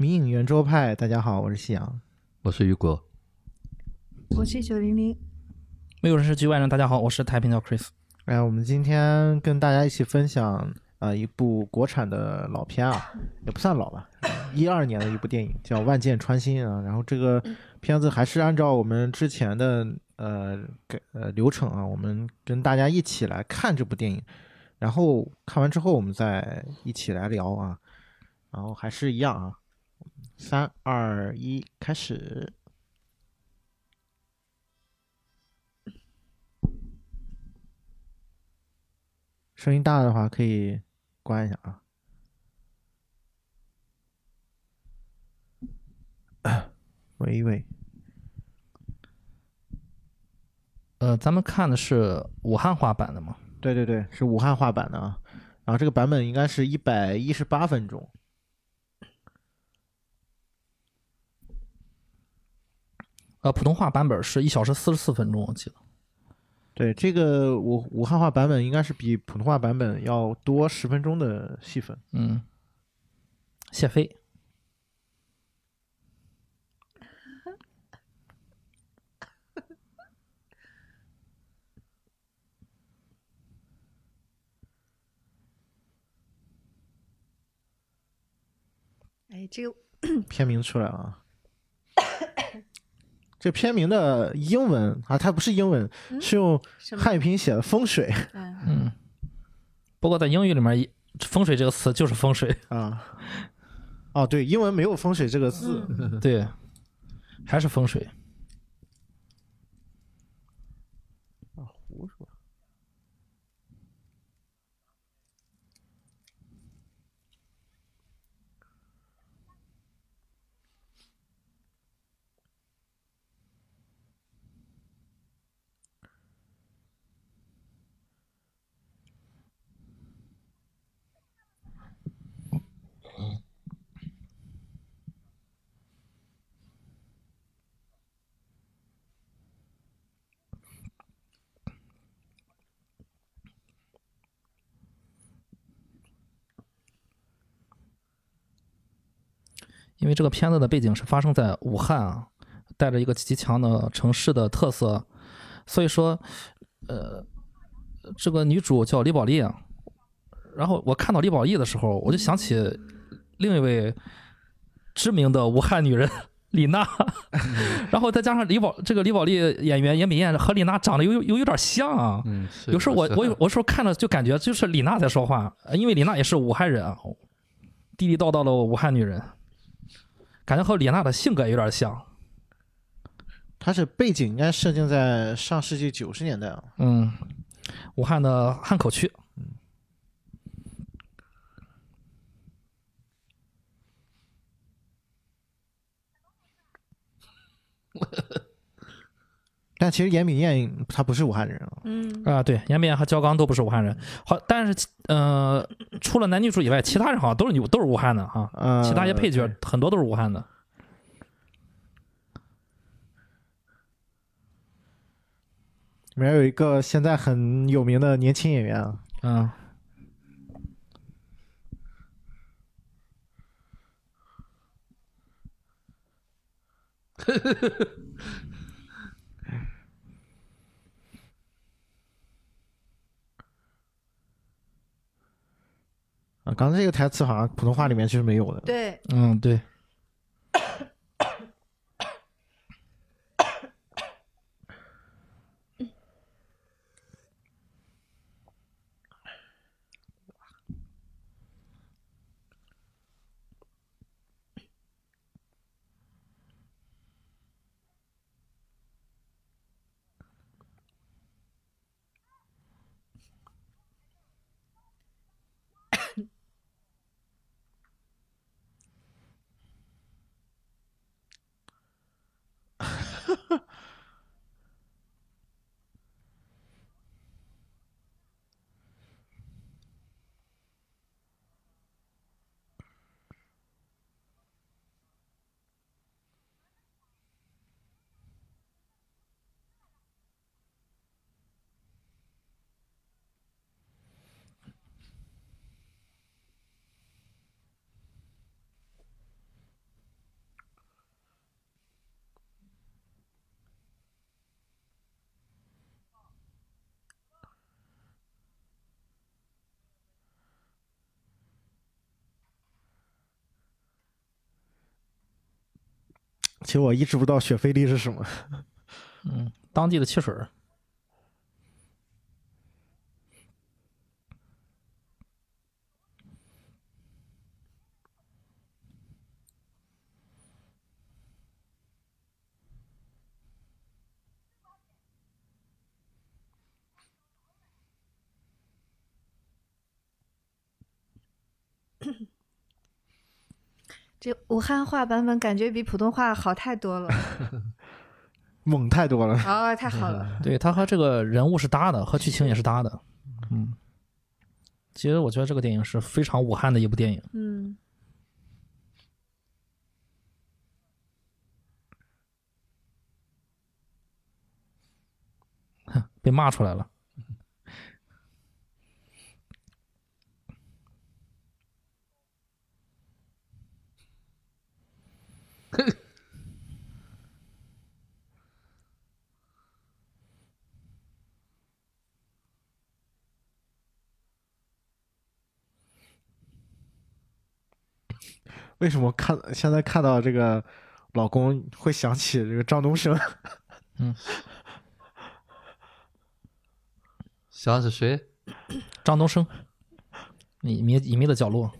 迷影圆桌派，大家好，我是夕阳。我是雨果，我是九零零，没有人是局外人。大家好，我是太平鸟 Chris。哎，我们今天跟大家一起分享呃一部国产的老片啊，也不算老吧，一二年的一部电影叫《万箭穿心》啊。然后这个片子还是按照我们之前的呃给呃流程啊，我们跟大家一起来看这部电影，然后看完之后我们再一起来聊啊。然后还是一样啊，三二一，开始。声音大的话可以关一下啊。喂喂，呃，咱们看的是武汉话版的吗？对对对，是武汉话版的啊。然后这个版本应该是一百一十八分钟。呃，普通话版本是一小时四十四分钟，我记得。对，这个武武汉话版本应该是比普通话版本要多十分钟的戏份。嗯，谢飞，哎，这个片名出来了啊。这片名的英文啊，它不是英文，是用？汉语拼音写的“风水嗯，嗯，不过在英语里面，“风水”这个词就是风水，”啊。哦，对，英文没有“风水”这个字。嗯 对，还是风水。因为这个片子的背景是发生在武汉啊，带着一个极强的城市的特色，所以说，呃，这个女主叫李宝莉啊。然后我看到李宝莉的时候，我就想起另一位知名的武汉女人 李娜，然后再加上李宝这个李宝莉演员严美燕和李娜长得有有有有点像啊。嗯，有时候我我有时候看着就感觉就是李娜在说话，呃因为李娜也是武汉人啊，地地道道的武汉女人，感觉和李娜的性格有点像。它是背景应该设定在上世纪九十年代啊。嗯，武汉的汉口区，但其实严敏燕她不是武汉人啊。嗯，啊，对，严美燕和焦刚都不是武汉人，好，但是其呃，除了男女主以外，其他人好像都是女都是武汉的啊，呃，其他一些配角对。很多都是武汉的。里面有一个现在很有名的年轻演员啊，嗯，啊，刚才这个台词好像普通话里面其实没有的。对，嗯，对，其实我一直不知道雪菲力是什么。嗯，当地的汽水儿。这武汉话版本感觉比普通话好太多了。猛太多了。哦，太好了。对，他和这个人物是搭的，和剧情也是搭的。嗯，其实我觉得这个电影是非常武汉的一部电影。嗯，被骂出来了。为什么看现在看到这个老公会想起这个张东升？嗯想起谁？张东升，隐秘隐秘的角落。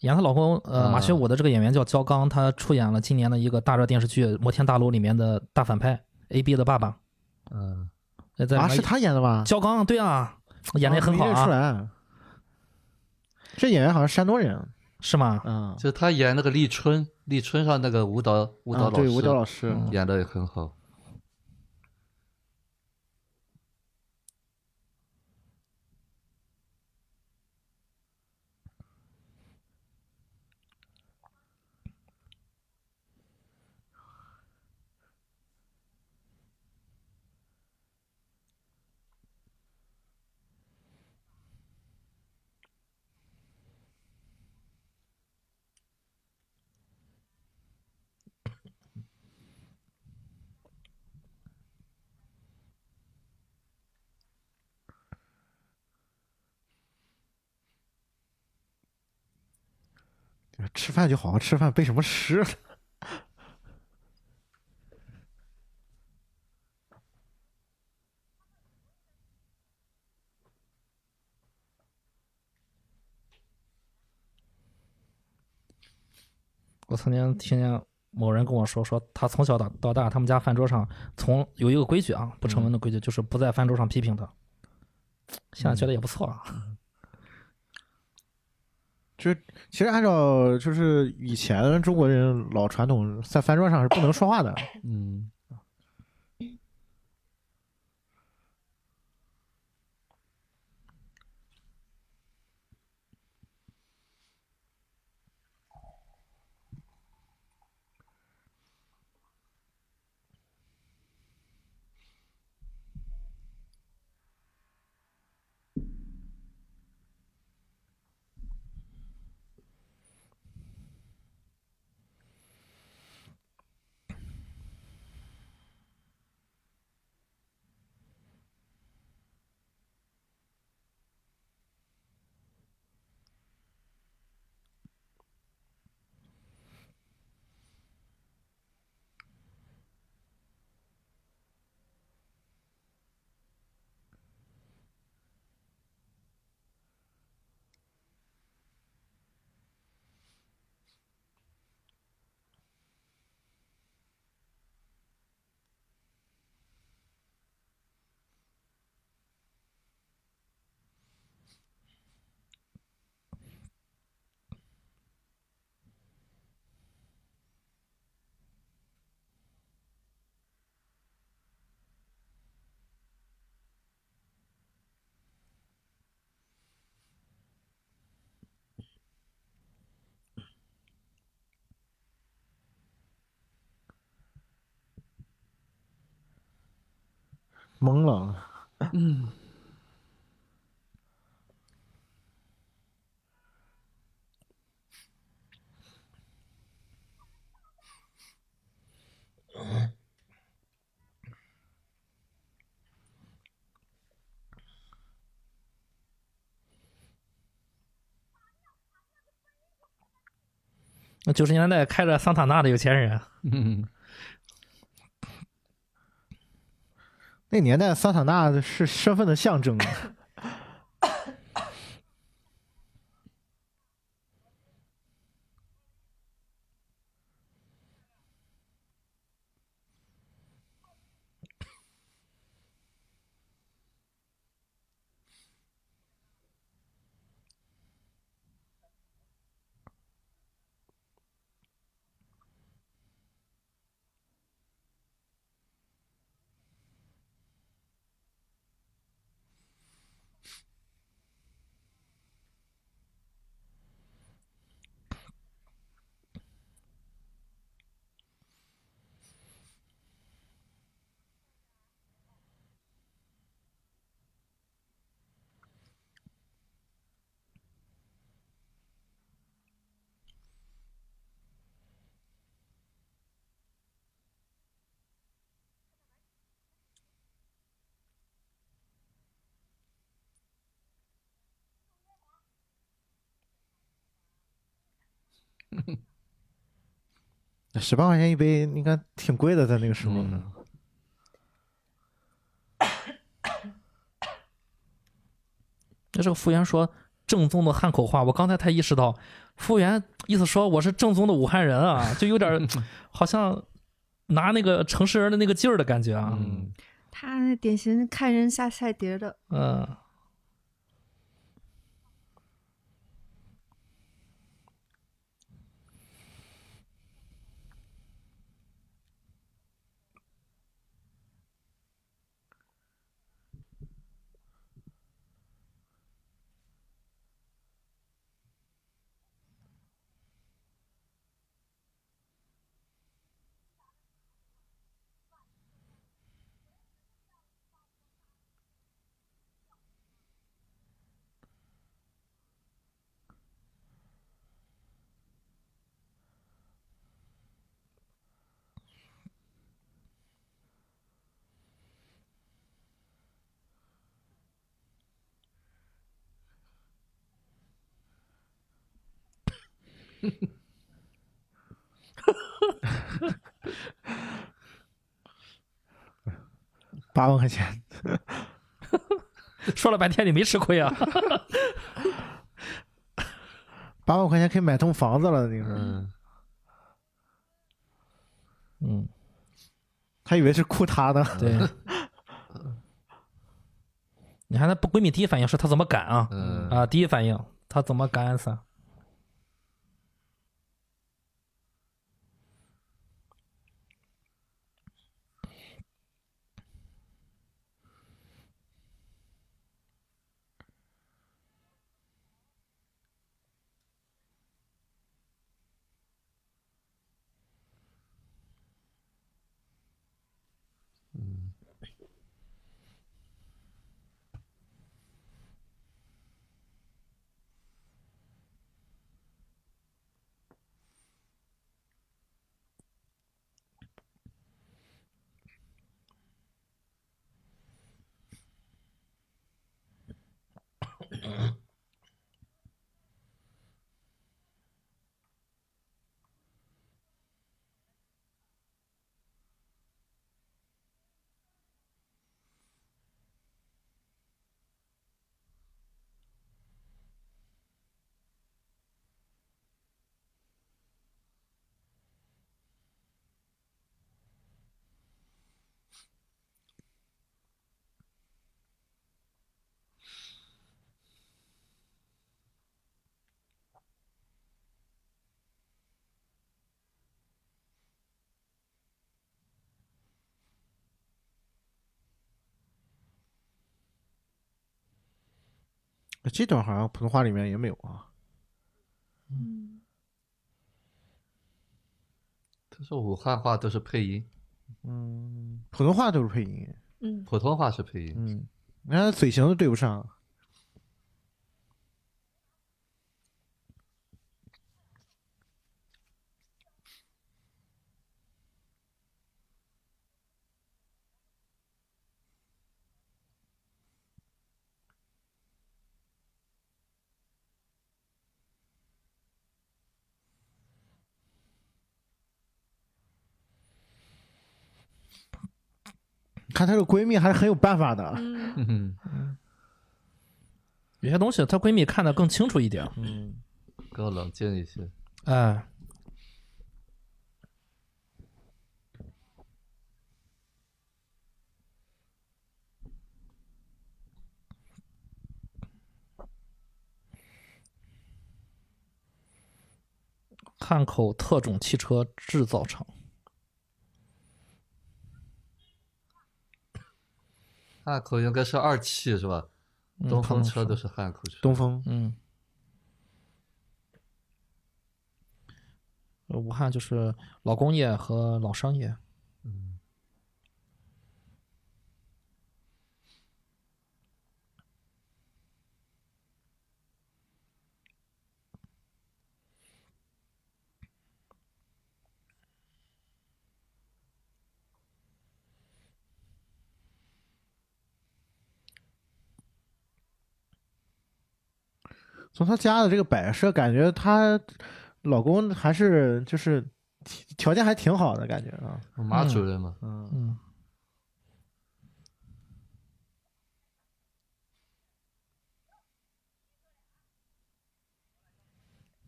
演她老公呃啊马学武的这个演员叫焦刚，他出演了今年的一个大热电视剧《摩天大楼》里面的大反派 A B 的爸爸。嗯，啊，是他演的吧？焦刚，对啊，演的也很好啊。这演员好像山东人。是吗？嗯，就他演那个立春，立春上那个舞蹈舞蹈老师，啊对舞蹈老师。嗯演的也很好。吃饭就好好吃饭，背什么诗？我曾经听见某人跟我说，说他从小到到大，他们家饭桌上从有一个规矩啊，不成文的规矩，就是不在饭桌上批评他。现在觉得也不错啊。就其实按照就是以前中国人老传统，在饭桌上是不能说话的。嗯，懵了。嗯。那九十年代开着桑塔纳的有钱人。那年代桑塔纳是身份的象征。十八块钱一杯，应该挺贵的，在那个时候呢。嗯那这个服务员说正宗的汉口话，我刚才才意识到，服务员意思说我是正宗的武汉人啊，就有点 好像拿那个城市人的那个劲儿的感觉啊。嗯，他那典型看人下菜碟的，嗯，八万块钱，说了半天你没吃亏啊。八万块钱可以买栋房子了。那个时候，嗯，嗯，他以为是哭他呢。对。你看她闺蜜第一反应是她怎么敢啊？嗯啊，第一反应她怎么敢死？这段好像普通话里面也没有啊。嗯，他说武汉话都是配音，嗯，普通话都是配音。嗯，普通话是配音。嗯，你看他嘴型都对不上。看她这个闺蜜还是很有办法的。嗯，嗯，有些东西她闺蜜看得更清楚一点。嗯，更冷静一些。哎，汉口特种汽车制造厂，汉口应该是二汽是吧？嗯东风车都是汉口车。东风，嗯，呃武汉就是老工业和老商业。嗯，从她家的这个摆设，感觉她老公还是就是条件还挺好的感觉啊。马主任嘛，嗯，嗯，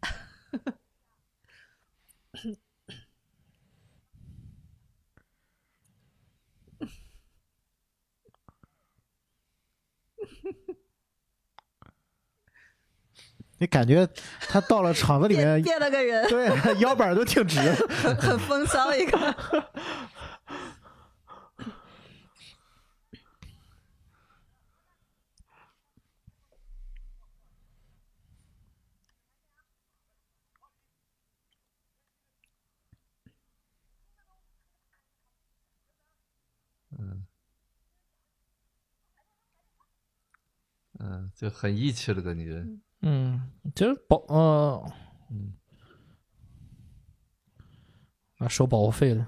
你感觉他到了厂子里面，变了个人，对腰板都挺直。很风骚一个。嗯，就很义气了个女人。嗯，其实保呃嗯，啊收保护费的，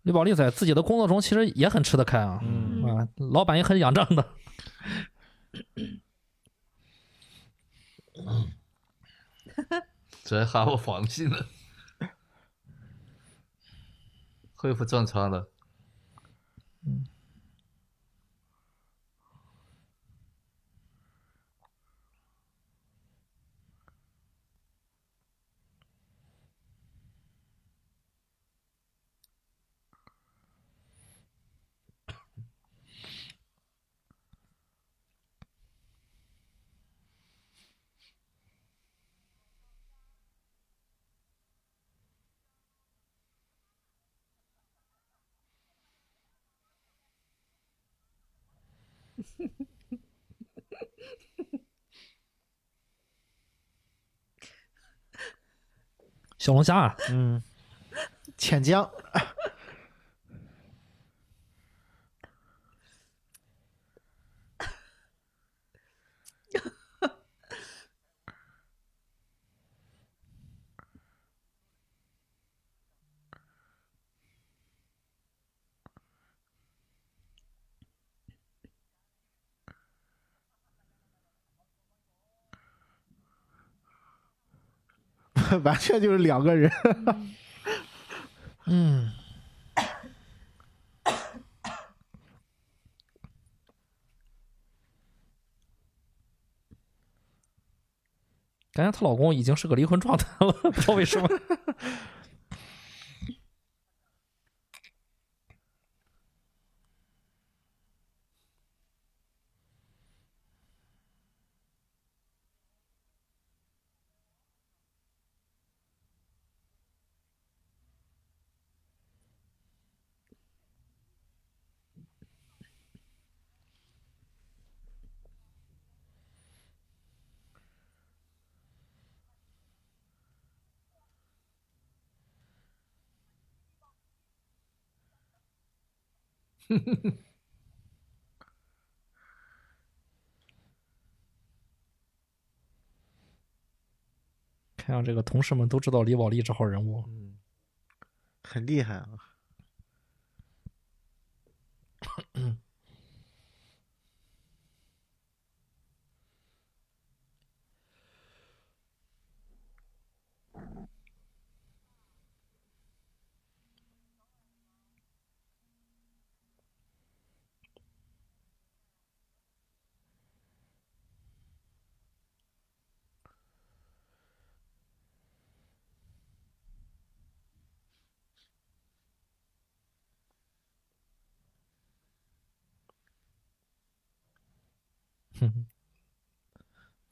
李宝利在自己的工作中其实也很吃得开啊，嗯啊，老板也很仰仗的。这还喊我放屁呢。恢复正常了。小龙虾啊，嗯，浅江，完全就是两个人。嗯，感觉她老公已经是个离婚状态了，不知道为什么。哼哼哼看样这个同事们都知道李宝莉这号人物。嗯，很厉害啊。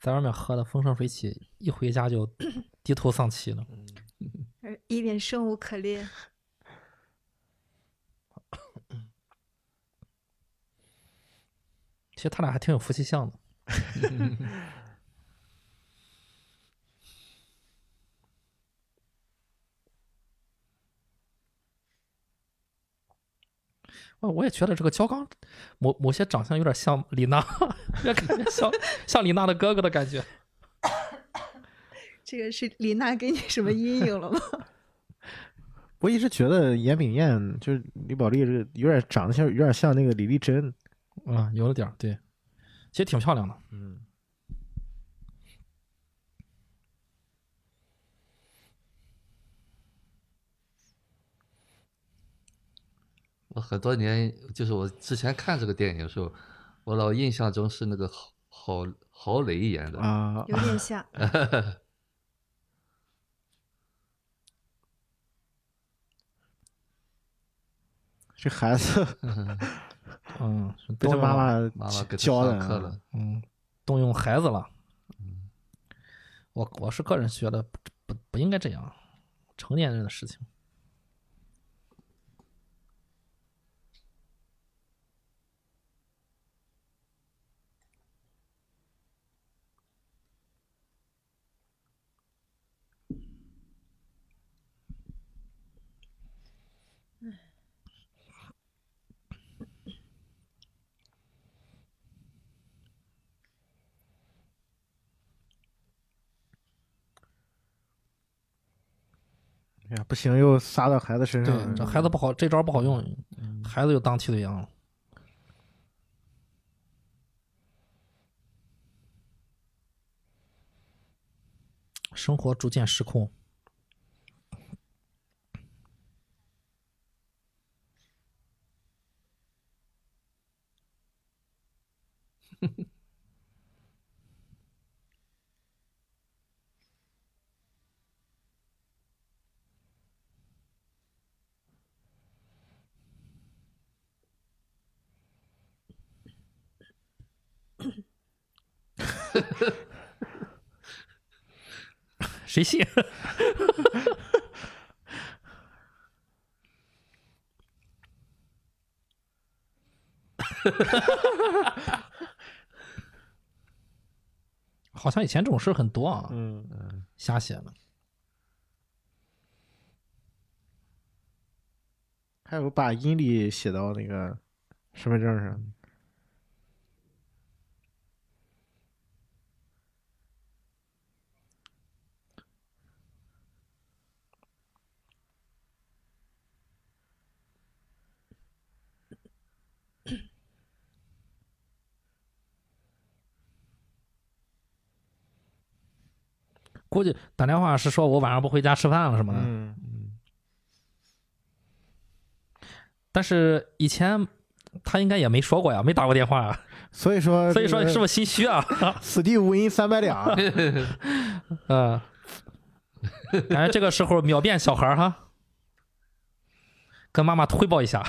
在外面喝的风生水起，一回家就低头丧气了。而 一脸生无可恋。其实他俩还挺有夫妻相的。我我也觉得这个焦刚某某些长相有点像李娜，越看越像像李娜的哥哥的感觉。这个是李娜给你什么阴影了吗？我一直觉得严炳燕就是李宝莉这个有点长得像，有点像那个李丽珍。啊、有了点儿，对，其实挺漂亮的。嗯，我很多年，就是我之前看这个电影的时候，我老印象中是那个郝郝郝蕾演的。啊，有点像。这孩子 嗯，被他动用妈妈妈妈给教的课了，嗯，动用孩子了。我我是个人觉得不不不应该这样，成年人的事情。哎呀，不行，又撒到孩子身上对，了。这孩子不好，这招不好用，孩子又当替罪羊了。生活逐渐失控。谁信？好像以前这种事很多啊，嗯，瞎写的。还有把阴历写到那个身份证上。估计打电话是说我晚上不回家吃饭了什么的。嗯，但是以前他应该也没说过呀，没打过电话呀，所以说，所以说是不是心虚啊？此地无银三百两？嗯，感觉这个时候秒变小孩哈，跟妈妈汇报一下。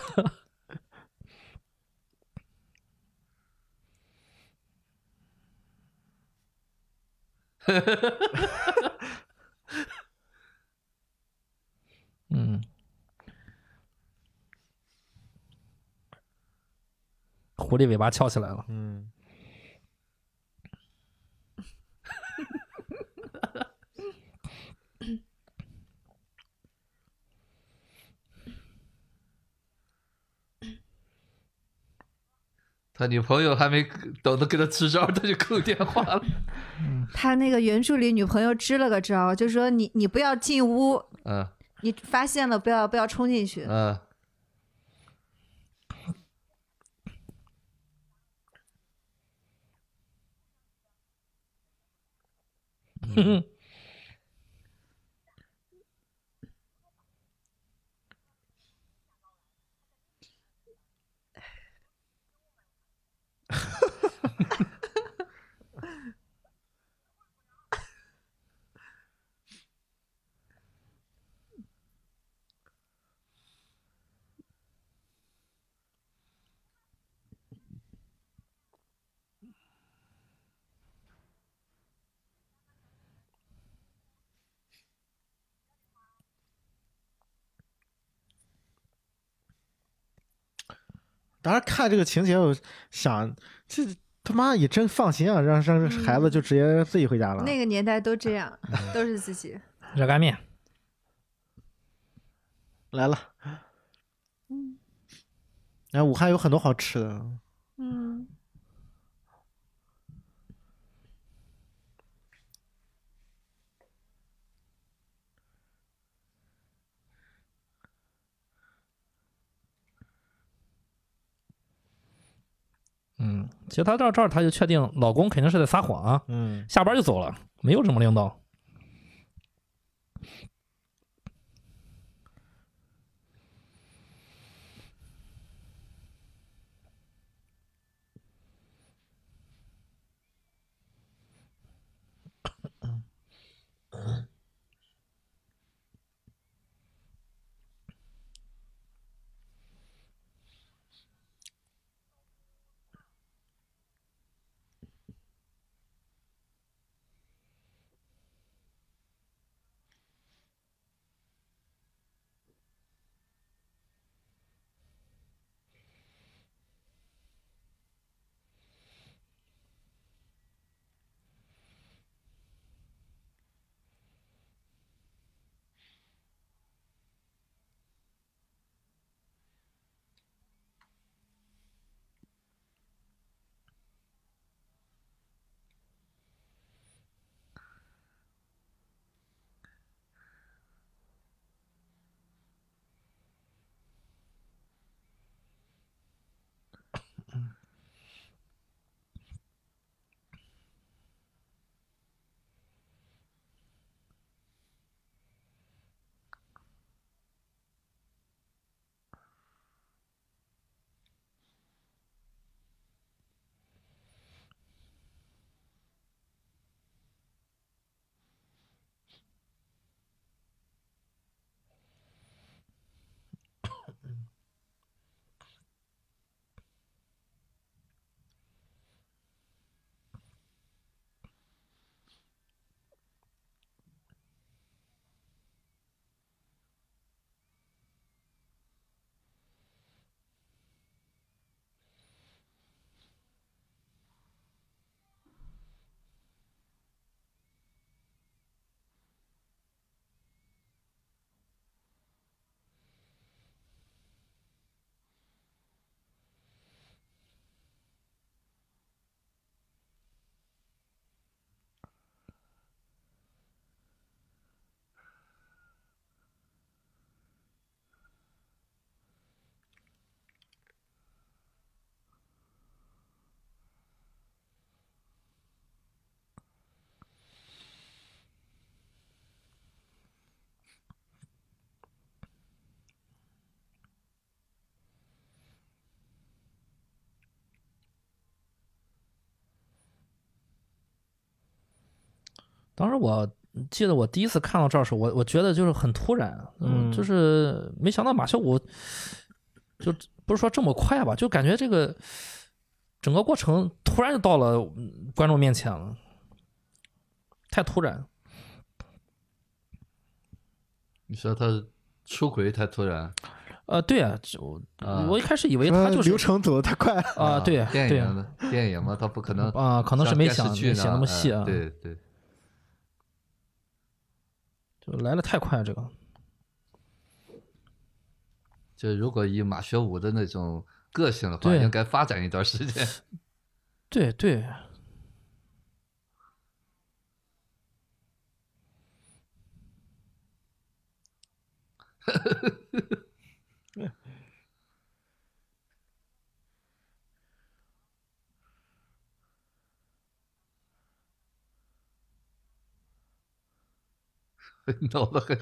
嗯，狐狸尾巴翘起来了。嗯，他女朋友还没等着给他支招，他就扣电话了。他那个原著里女朋友支了个招，就说你你不要进屋，嗯你发现了不要不要冲进去。嗯，当时看这个情节，我想这他妈也真放心啊，让让孩子就直接自己回家了。那个年代都这样，都是自己。热干面，来了，嗯哎，武汉有很多好吃的。嗯，嗯，其实他到这儿他就确定老公肯定是在撒谎啊，嗯，下班就走了，没有什么领导。当时我记得我第一次看到这儿的时候，我我觉得就是很突然，嗯就是没想到马小五就不是说这么快吧，就感觉这个整个过程突然就到了嗯观众面前了，太突然。你说他出轨太突然呃，对啊，就啊我一开始以为他就是流程走的太快了。啊，对对电影的电影嘛，他不可能啊，可能是没想电视剧没想那么哎细啊，对对，就来的太快，这个。就如果以马学武的那种个性的话，应该发展一段时间。对 对，闹得很。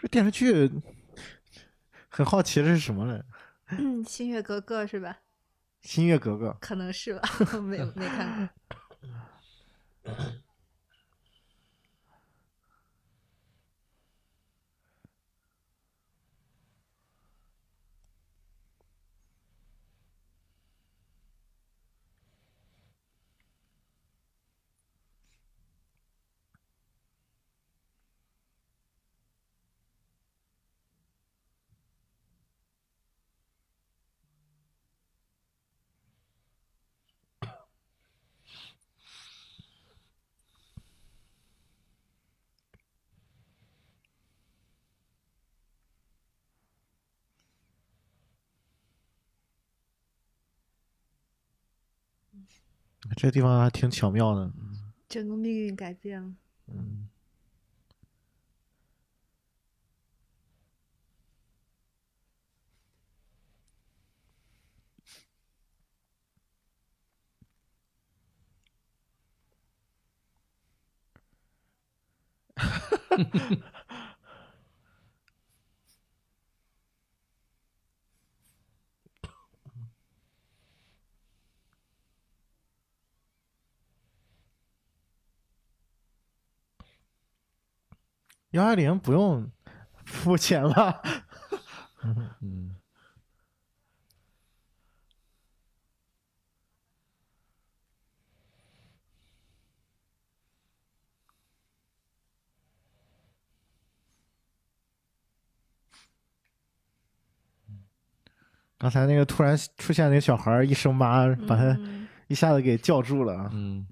这电视剧很好奇的是什么呢？嗯，新月格格是吧？新月格格，可能是吧，没有没看过。这地方还挺巧妙的。整个命运改变了。嗯，幺二零不用付钱吧？嗯，刚才那个突然出现那个小孩儿一声妈，把他嗯一下子给叫住了啊！嗯，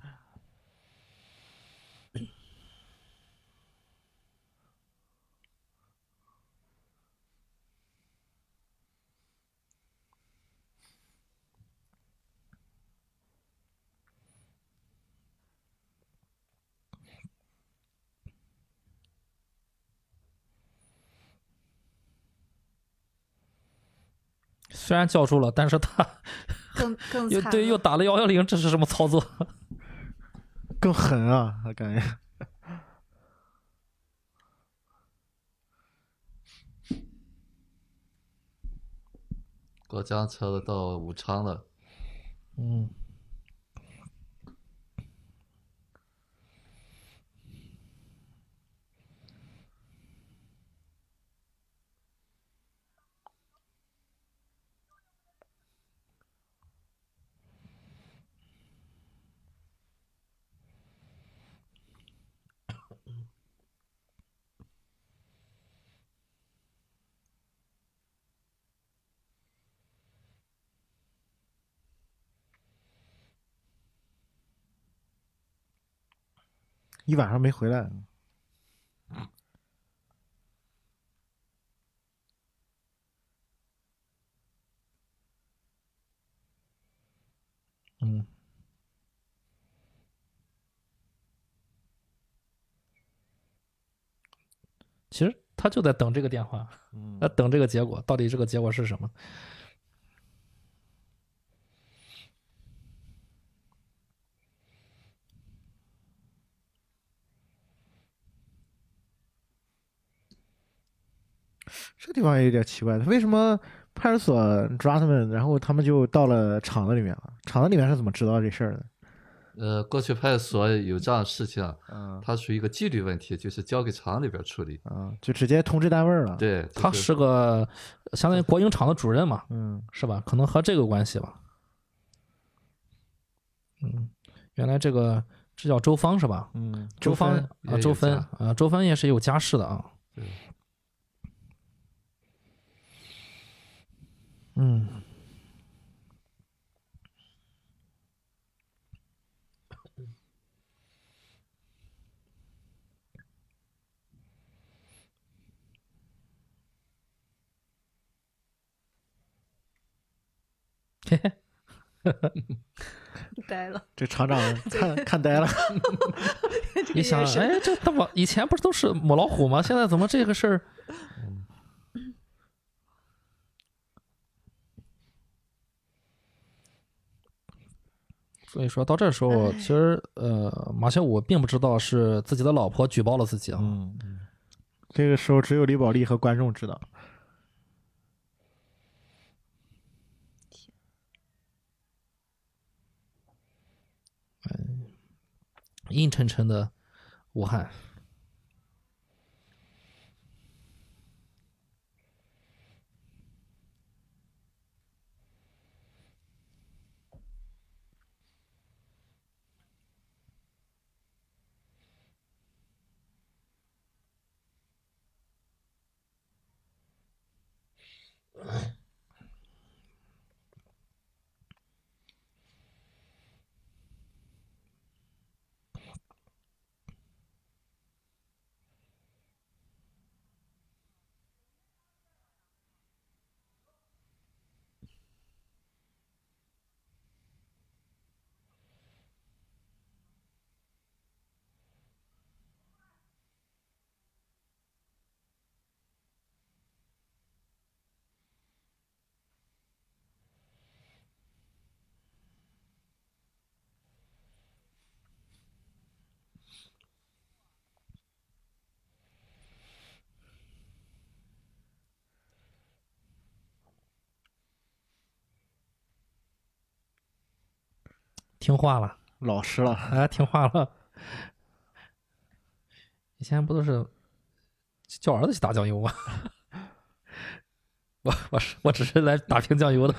虽然叫住了，但是他更更 又对又打了幺幺零，这是什么操作？更狠啊，我感觉。过江车都到武昌了，嗯，一晚上没回来，嗯，其实他就在等这个电话，嗯。那等这个结果，到底这个结果是什么？这地方也有点奇怪，为什么派出所抓他们，然后他们就到了厂子里面了？厂子里面是怎么知道这事儿的？呃，过去派出所有这样的事情啊，嗯它属于一个纪律问题，就是交给厂里边处理。啊，就直接通知单位了。，对，他就是个相当于国营厂的主任嘛，嗯是吧？可能和这个关系吧。嗯，原来这个这叫周芳是吧？嗯，周芳啊，周芬啊，周芬也是有家室的啊。对呆了，这厂长看看呆了。你想，哎，这他妈以前不是都是母老虎吗？现在怎么这个事儿？所以说到这时候，其实呃，马小五并不知道是自己的老婆举报了自己啊。嗯，这个时候只有李宝莉和观众知道。阴沉沉的武汉。Bye. 听话了，老实了，哎，听话了。以前不都是叫儿子去打酱油吗？我我是我只是来打瓶酱油的。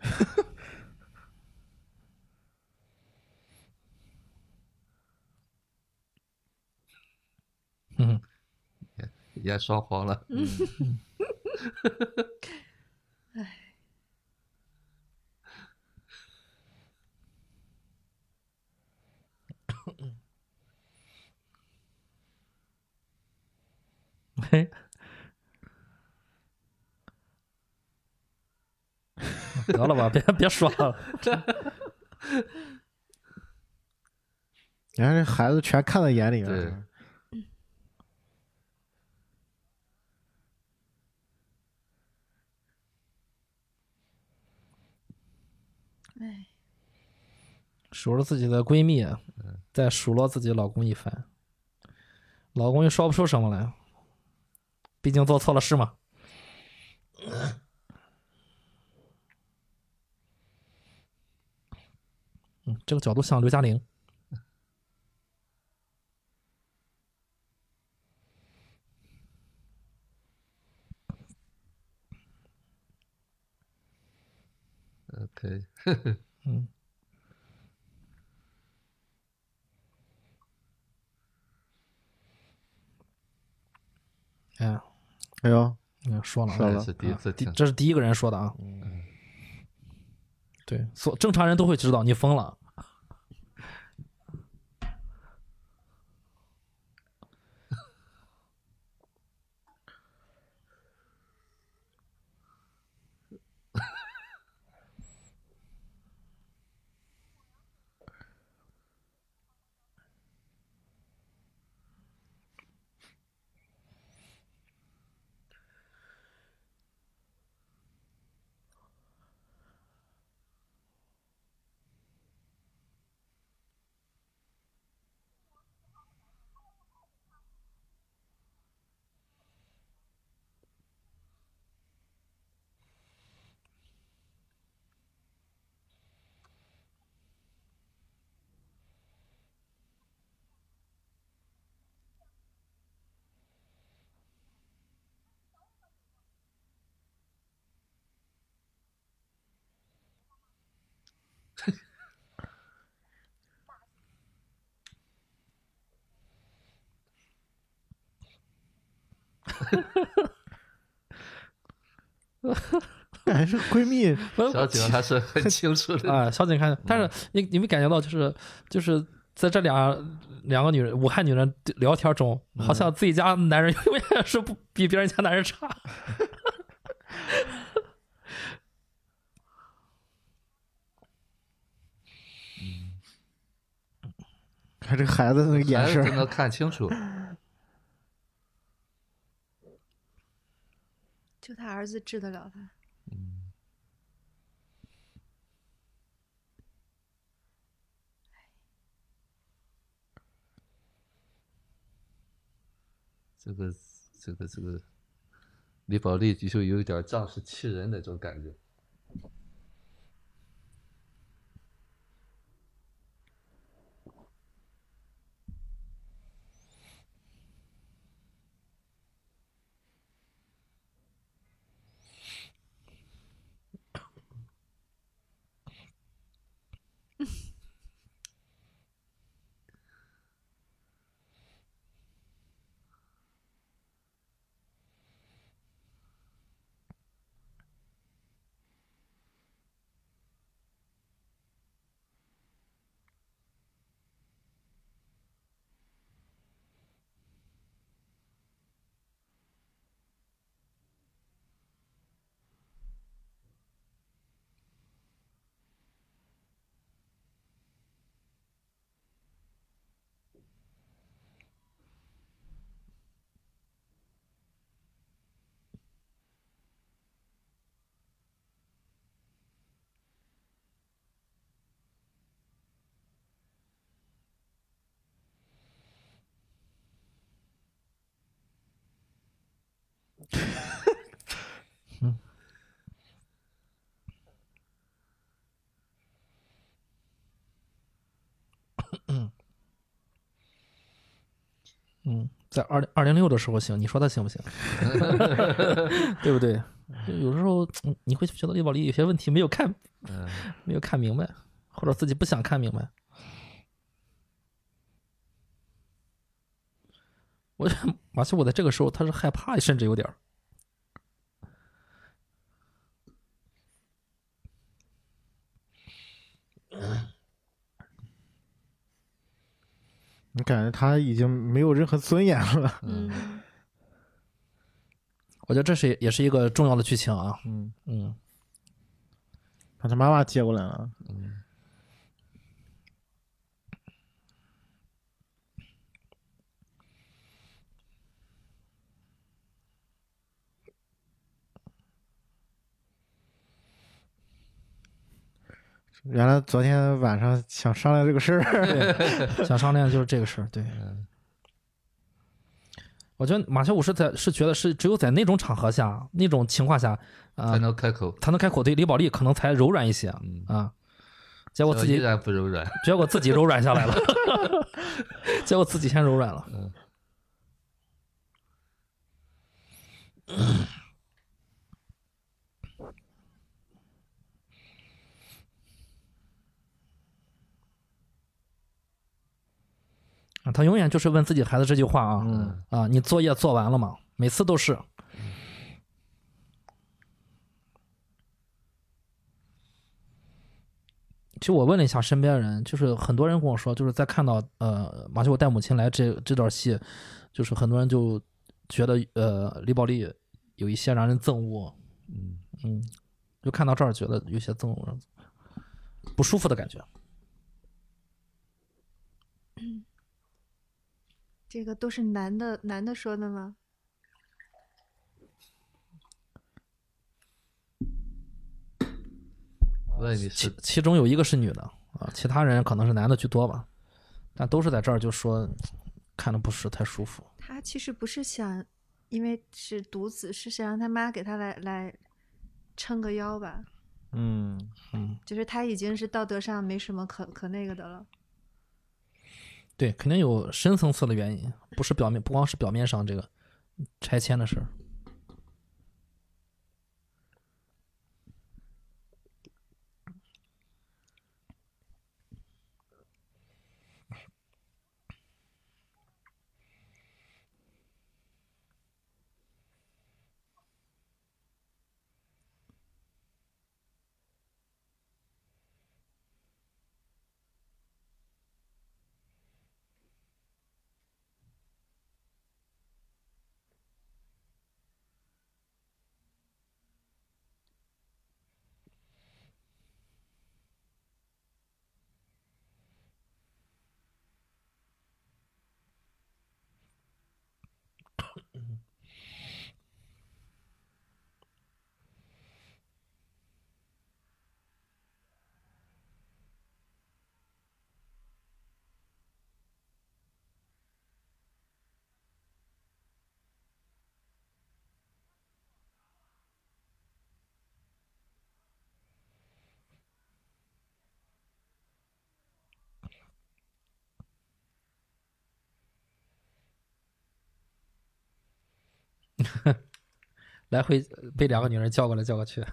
嗯，也双黄了。嘿，得了吧，别别说了。你看这孩子全看在眼里对了。数着自己的闺蜜，再数落自己老公一番，老公又说不出什么来，毕竟做错了事嘛。嗯，这个角度像刘嘉玲。呃，可以。嗯，哎，哎呦，嗯说了啊，说了这是第一次听。第这是第一个人说的啊。对，所正常人都会知道你疯了。感觉是闺蜜。小景她是很清楚的。啊小景看但是你你没感觉到就是就是在这俩两个女人武汉女人聊天中好像自己家男人永远是不比别人家男人差。看这个孩子那个眼神能看清楚。就他儿子治得了他。这个这个这个李宝莉就有点仗势欺人那种感觉。嗯，在二零二零六的时候行，你说他行不行？对不对？有时候嗯你会觉得李宝莉有些问题没有看嗯，没有看明白，或者自己不想看明白。我觉得马修，我在这个时候他是害怕，甚至有点儿。你感觉他已经没有任何尊严了。嗯，我觉得这是也是一个重要的剧情啊。嗯，嗯，把他妈妈接过来了。原来昨天晚上想商量这个事儿，想商量就是这个事儿。对，我觉得马修武是在是觉得是只有在那种场合下、那种情况下，啊、才能开口。才能开口。对李宝莉可能才柔软一些嗯，啊。结果自己依然不柔软。结果自己柔软下来了，结果自己先柔软了。嗯啊，他永远就是问自己孩子这句话啊，嗯啊，你作业做完了吗？每次都是。其实我问了一下身边人，就是很多人跟我说，就是在看到呃马修我带母亲来这这段戏，就是很多人就觉得呃李宝莉有一些让人憎恶，嗯，嗯，就看到这儿觉得有些憎恶，不舒服的感觉。这个都是男的男的说的吗？问你其其中有一个是女的啊，其他人可能是男的居多吧，但都是在这儿就说看的不是太舒服。他其实不是想，因为是独子，是想让他妈给他来来撑个腰吧。嗯，嗯，就是他已经是道德上没什么可可那个的了。对，肯定有深层次的原因，不是表面，不光是表面上这个拆迁的事儿。来回被两个女人叫过来叫过去。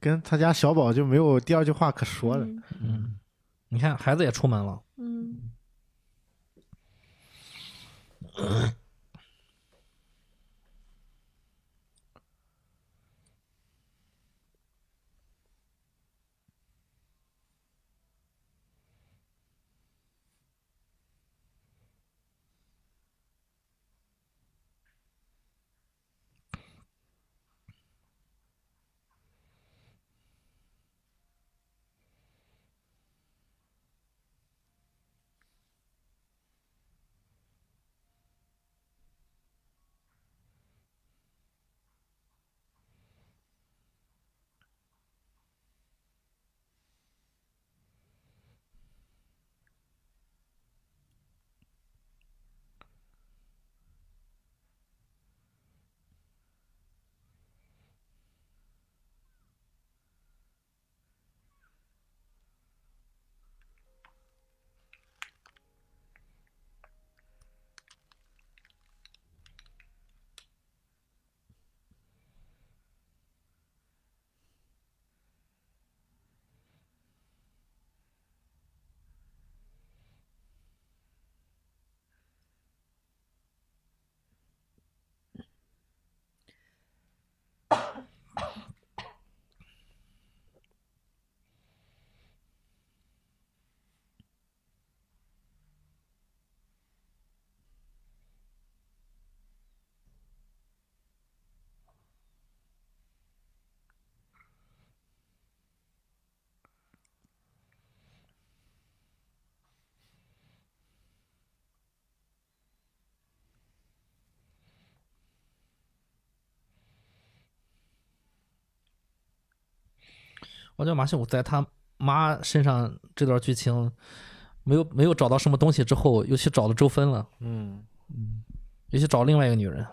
跟他家小宝就没有第二句话可说了。嗯。嗯，你看孩子也出门了，嗯我觉得马修在他妈身上这段剧情没有没有找到什么东西之后，又去找了周芬了，嗯，又去找另外一个女人。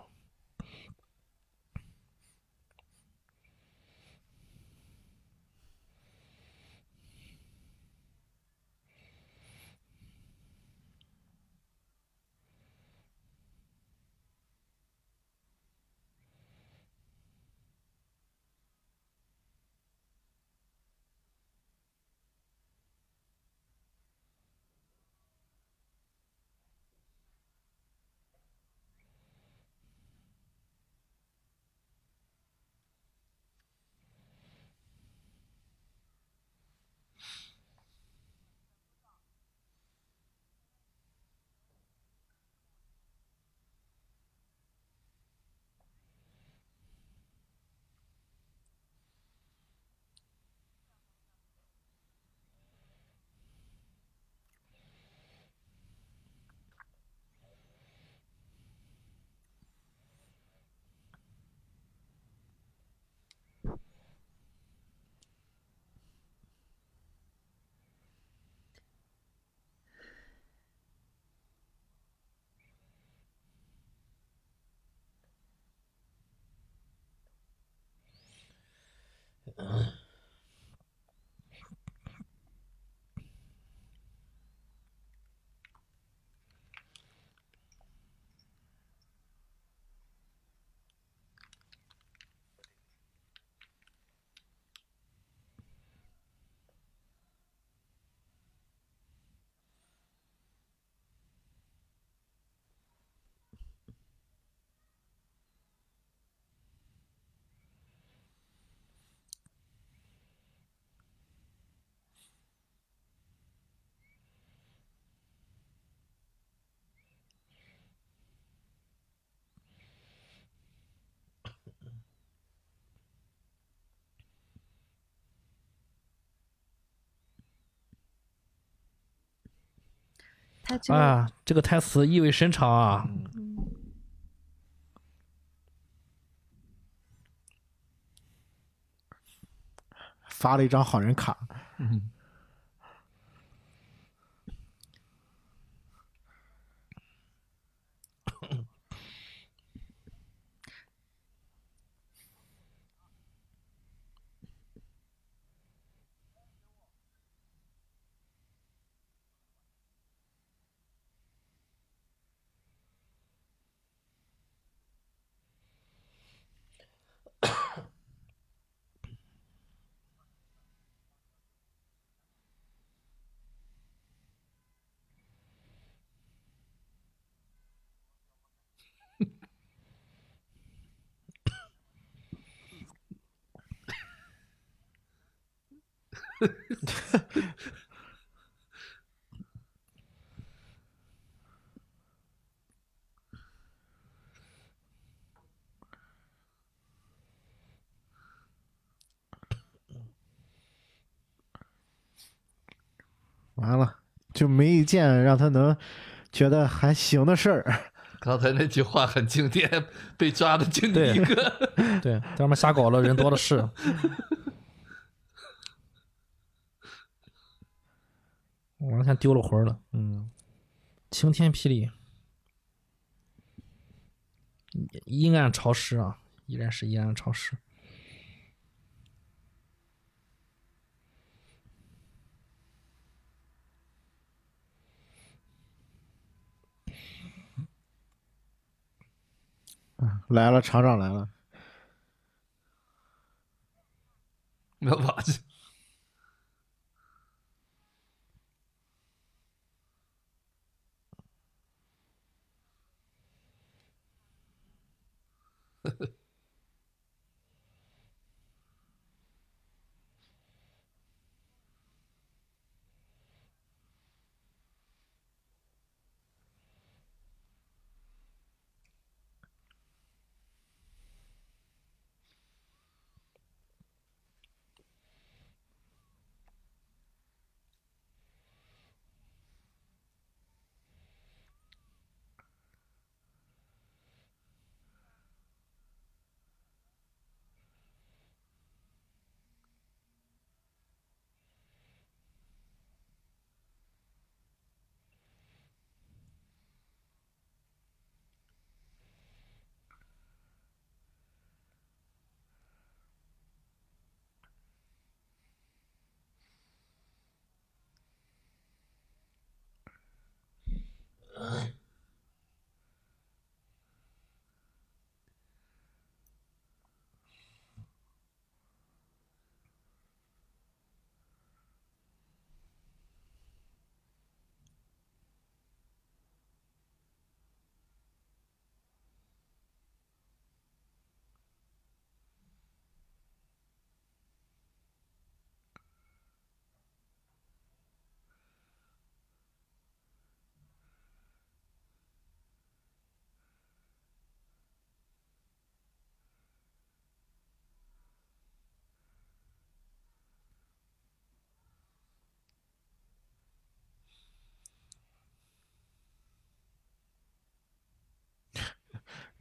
他这个、啊，这个台词意味深长啊。嗯。发了一张好人卡，嗯，完了就没一件让他能觉得还行的事儿。刚才那句话很经典，被抓的就你对一个。对，在外面瞎搞了，人多的是。完了，现在丢了魂儿了。嗯，晴天霹雳，阴暗潮湿啊，依然是阴暗潮湿。来了，厂长来了。没把这你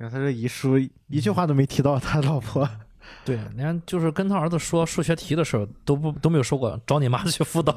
看他这遗书一句话都没提到他老婆。对，连就是跟他儿子说数学题的时候都不都没有说过找你妈去辅导。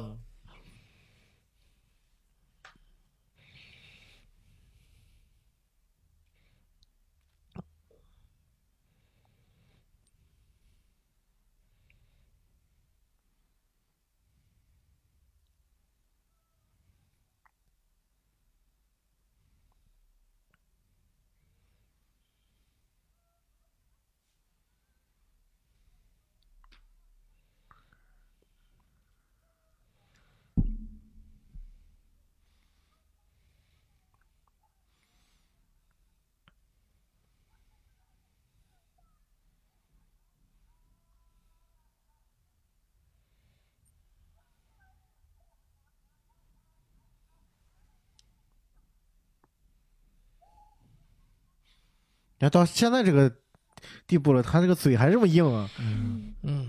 你看到现在这个地步了，他这个嘴还这么硬啊！嗯，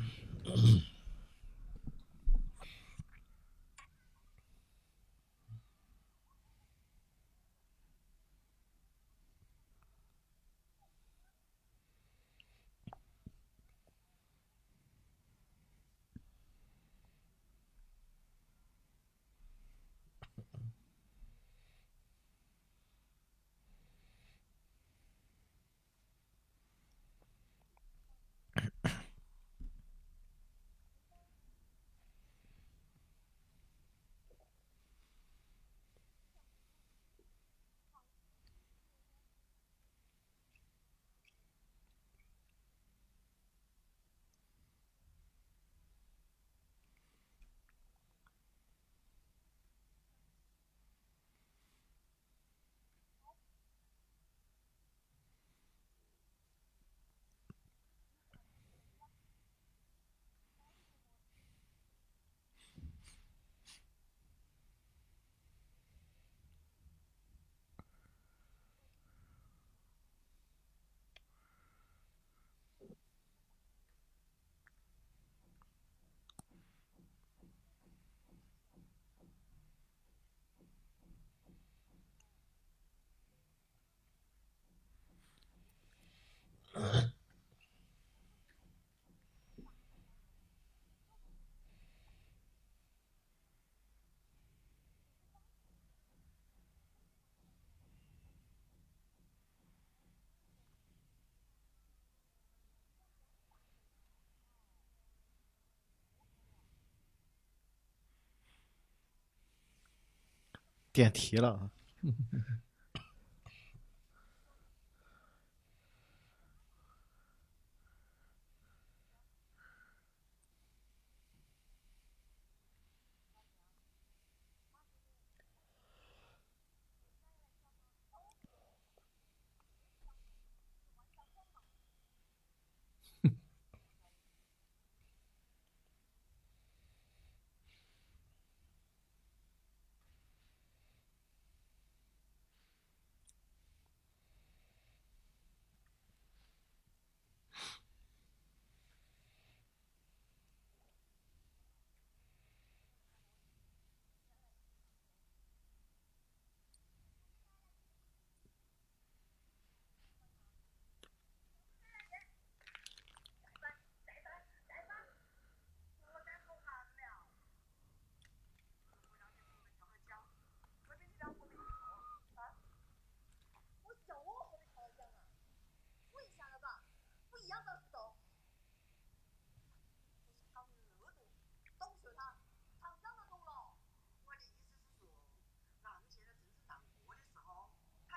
点题了啊。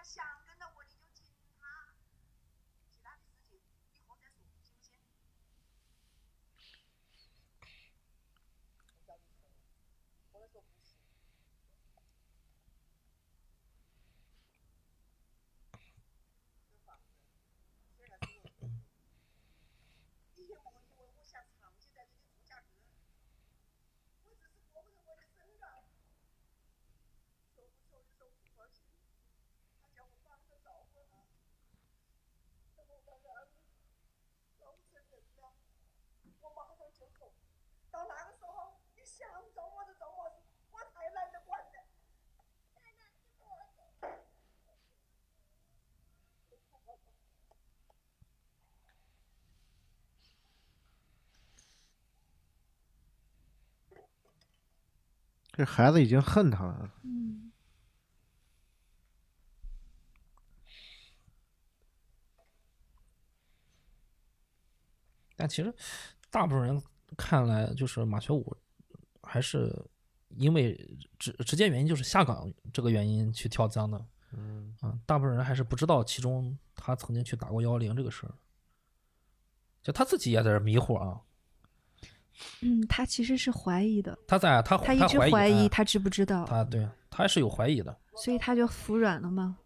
想跟着我，你就紧他，其他的事情以后再说，行不行？我叫你说，或者说不行。这房子虽然是我的，一天我因为我想长期在这里住下去，我只是过不成我的生了，说不说的时候不放心。他叫我帮着照顾他，那我当然照不成人了。我马上就走，到那个时候，你想走我就走，我我太懒得管了。太难得我走。这孩子已经恨他了。嗯，但其实大部分人看来，就是马学武还是因为直直接原因就是下岗这个原因去跳江的。嗯，啊，大部分人还是不知道其中他曾经去打过幺幺零这个事儿，就他自己也在这迷糊啊。嗯，他其实是怀疑的，他在他他一直怀怀疑哎他知不知道，他对他是有怀疑的。所以他就服软了嘛。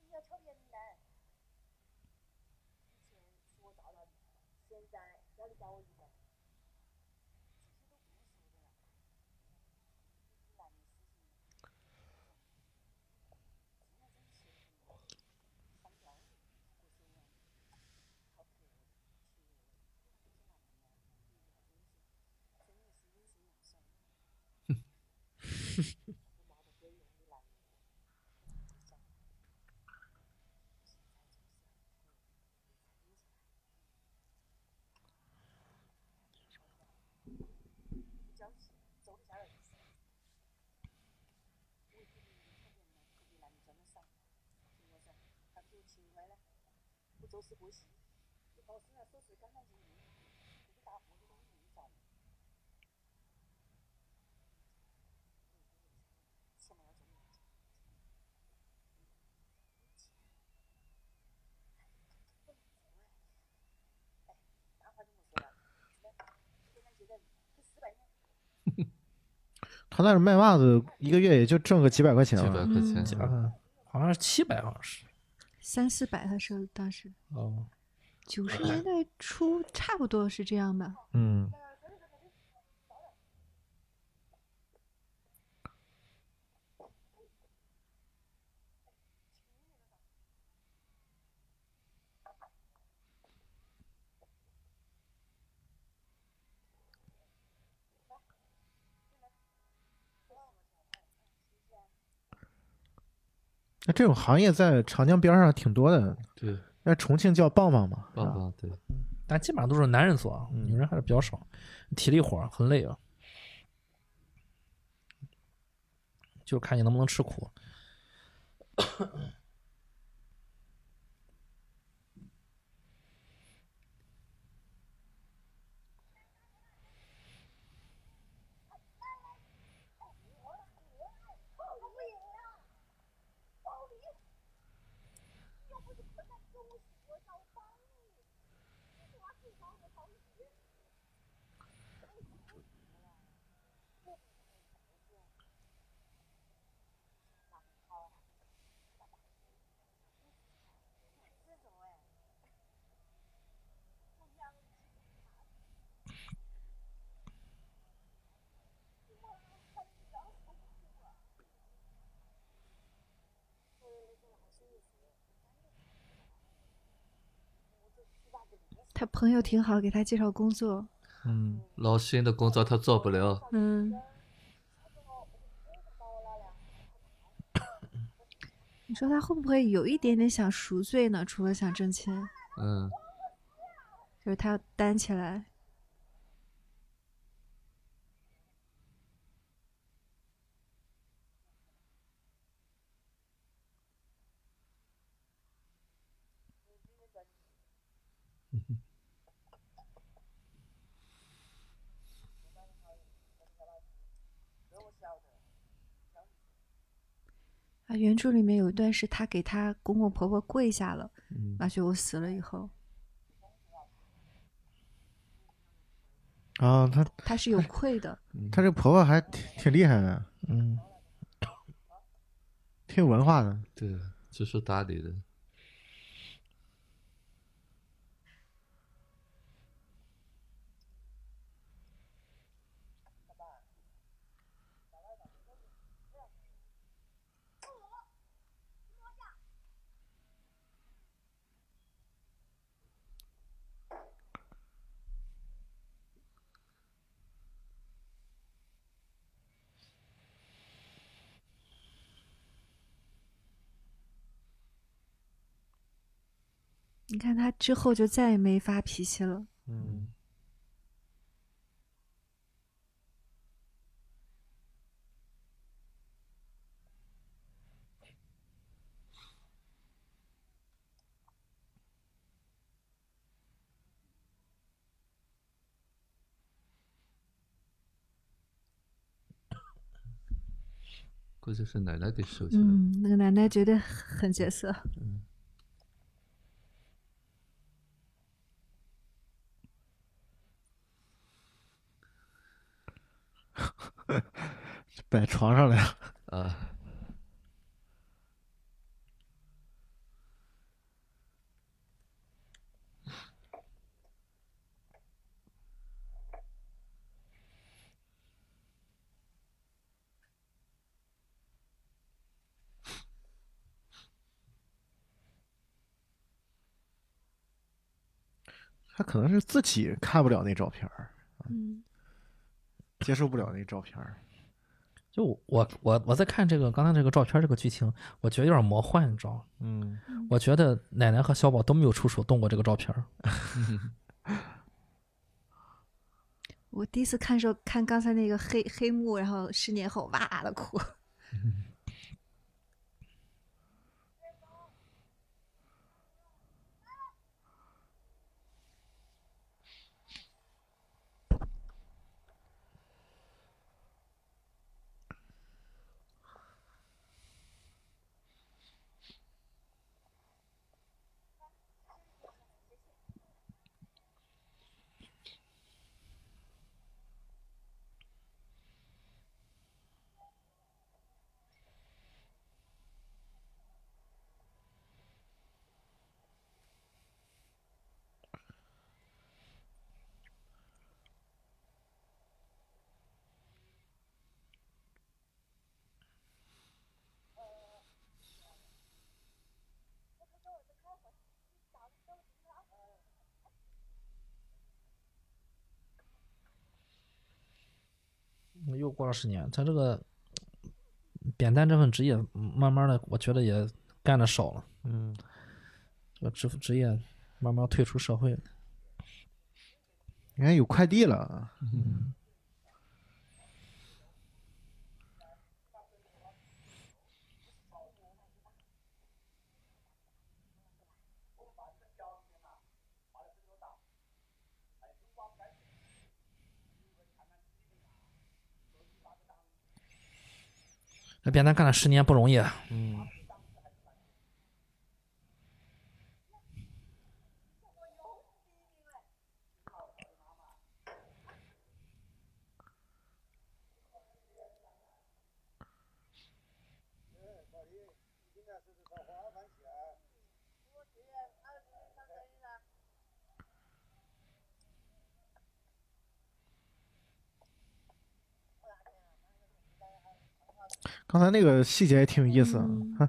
你要挑人来。以前是我找到你，现在要你找我一个，这些都不是说的了。你男的事情，真的真是上吊的，过手腕，好可怜，去，真的是人生难受。我妈都可以用你来。交气，走得下来。我觉得你特别难，特别难，真的少。听我说，他只有情怀了，不做事过细，就把我身上手指干干净净，这个大步子都是用着的。千万要注意。哎，大话就不说了，非常记得，很失败呢。他那儿卖袜子，一个月也就挣个几百块钱几百。块钱好像是七百，好像是。三四百，他说当时哦，九十年代初差不多是这样吧。嗯，那这种行业在长江边上挺多的，对，那重庆叫棒棒嘛，是吧？棒棒对，但基本上都是男人做女人还是比较少，体力活很累啊，就看你能不能吃苦。他朋友挺好，给他介绍工作。嗯，老新的工作他做不了，嗯。你说他会不会有一点点想赎罪呢？除了想挣钱，嗯，就是他要担起来。啊，原著里面有一段是他给他公公婆婆跪下了，嗯马学武死了以后，啊，她他是有愧的。她这婆婆还挺挺厉害的，嗯，挺有文化的。对，知书达理的，你看他之后就再也没发脾气了。嗯，估计是奶奶给收起来的。嗯，那个奶奶绝对很角色。摆床上来了。啊，他可能是自己看不了那照片儿，嗯，接受不了那照片儿。就我我我在看这个刚才这个照片这个剧情，我觉得有点魔幻，你知道吗？嗯，我觉得奶奶和小宝都没有出手动过这个照片儿。我第一次看时候看刚才那个黑黑幕，然后十年后哇的哭。过了十年，他这个扁担这份职业，嗯慢慢的，我觉得也干的少了，嗯，这个职职业慢慢退出社会了。人家有快递了啊，那边单干了十年不容易，啊。嗯，刚才那个细节也挺有意思他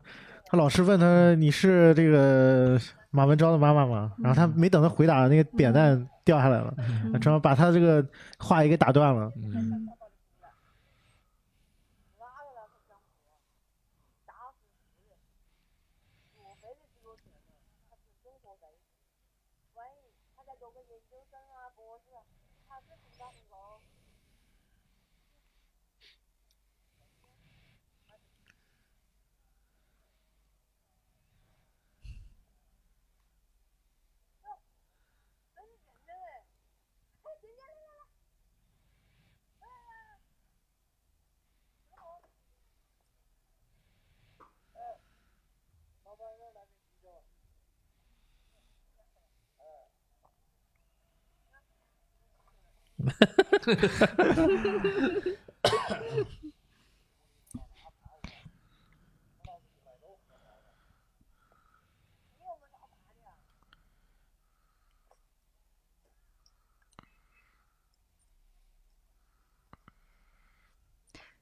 他老师问他你是这个马文昭的妈妈吗？然后他没等他回答，那个扁担掉下来了，嗯。正好把他这个话也给打断了。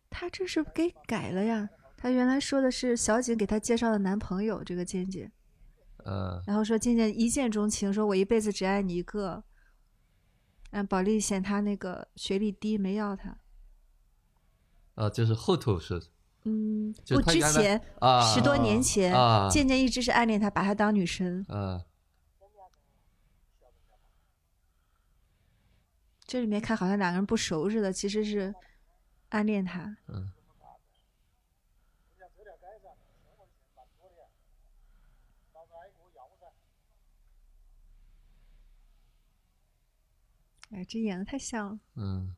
他这是给改了呀？他原来说的是小景给他介绍的男朋友这个静静，呃，然后说静静一见钟情，说我一辈子只爱你一个。嗯，保利嫌他那个学历低，没要他。啊，就是后头是嗯，不，就他原来之前啊十多年前，啊渐渐一直是暗恋他，把他当女神。啊这里面看好像两个人不熟似的，其实是暗恋他。嗯哎，这演的太像了。嗯。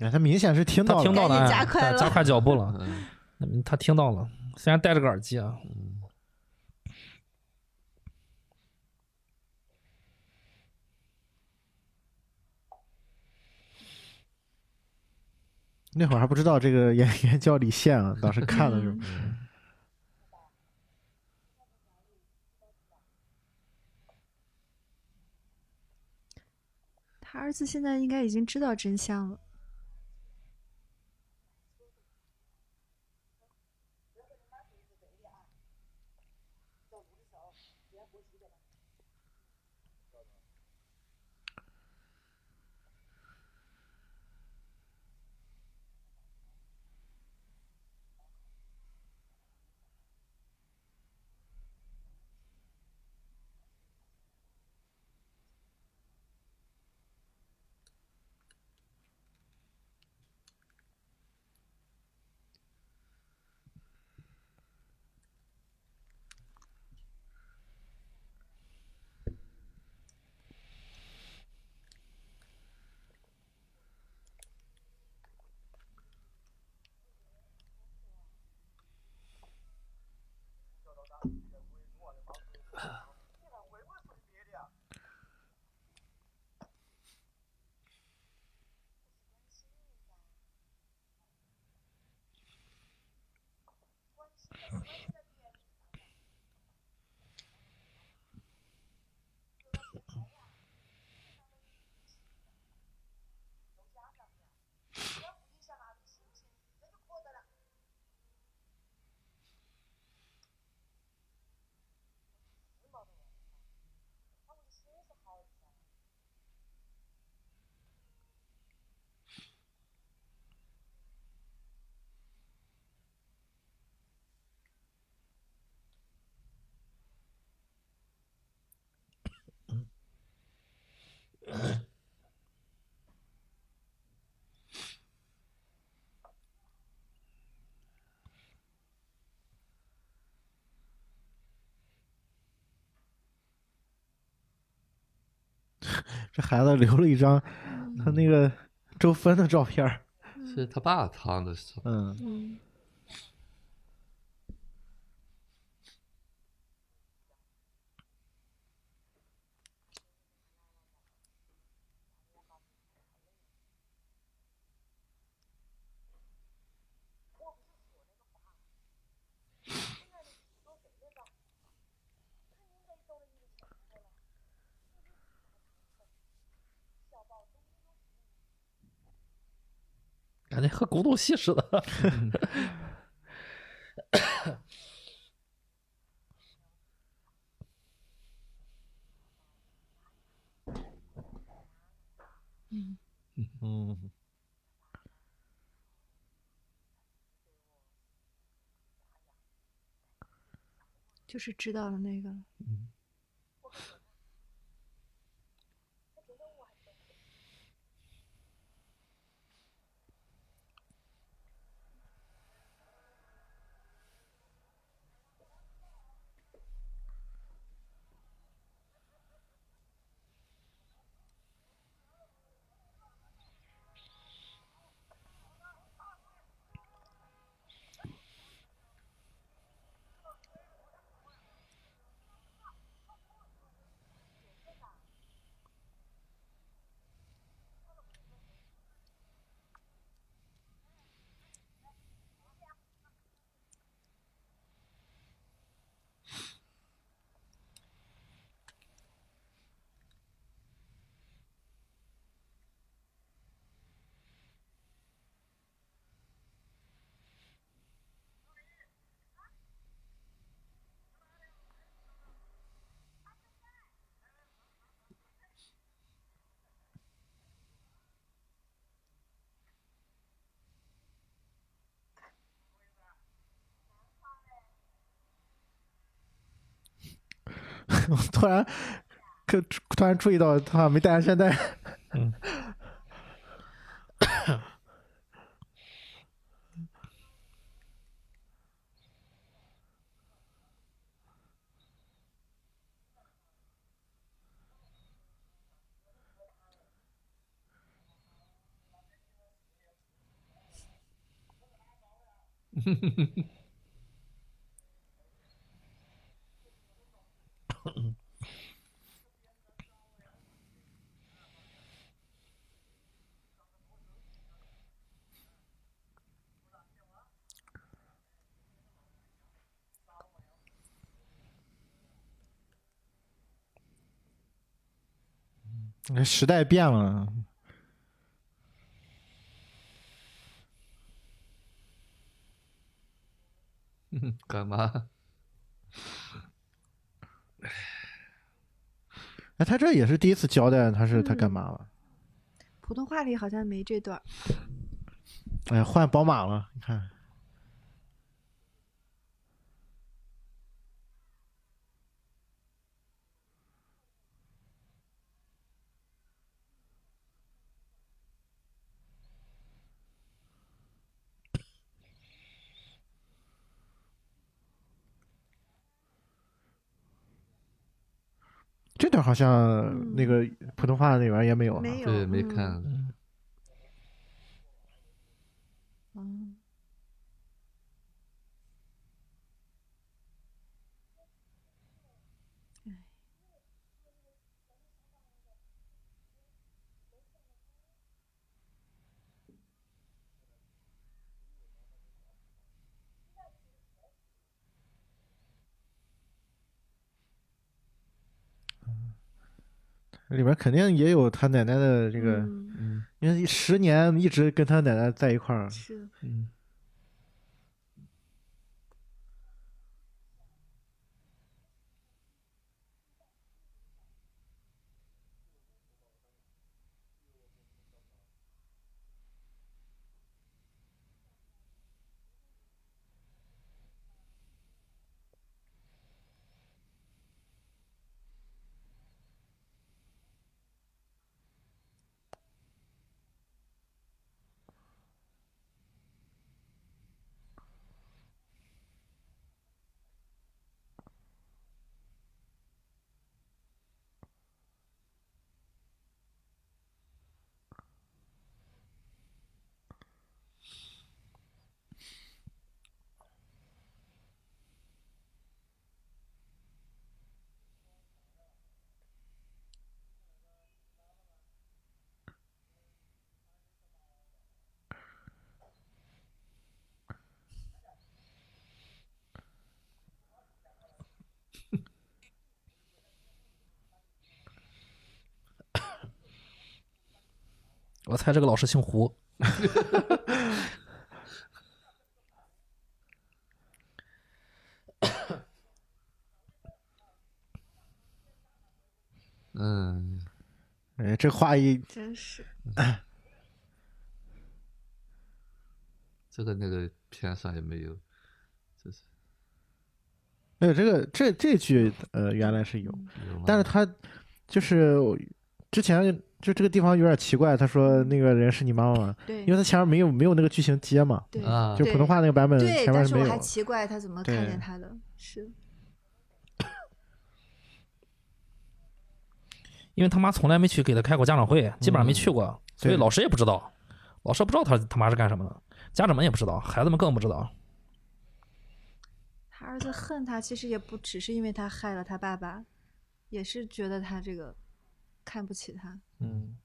哎，他明显是听到了，他听到了，哎加快了加快脚步了。嗯。嗯。他听到了，虽然戴着个耳机啊，那会儿还不知道这个演员叫李现啊，当时看的时候，嗯他儿子现在应该已经知道真相了。这孩子留了一张他那个周芬的照片。是他爸藏的是吧？嗯，感觉和古董戏似的。嗯，就是知道了那个了。我 突然可突然注意到他没带安全带。这 时代变了，干嘛？哎，他这也是第一次交代他是他干嘛了？普通话里好像没这段。哎呀，换宝马了，你看，这段好像那个普通话那边也没有了，没有，对，没嗯。看。嗯，里边肯定也有他奶奶的这个，因为十年一直跟他奶奶在一块儿，是。嗯，我猜这个老师姓胡。嗯，哎，这话一真是 这个那个片上也没有，就是没有这个这这句呃原来是有，有？但是他就是之前就这个地方有点奇怪，他说那个人是你妈妈吗？对因为他前面没有没有那个剧情接嘛，对啊就普通话那个版本对，前面是没有但是我还。奇怪他怎么看见他的，是因为他妈从来没去给他开过家长会，基本上没去过，所以老师也不知道，老师不知道他他妈是干什么的，家长们也不知道，孩子们更不知道。他儿子恨他，其实也不只是因为他害了他爸爸，也是觉得他这个看不起他。嗯，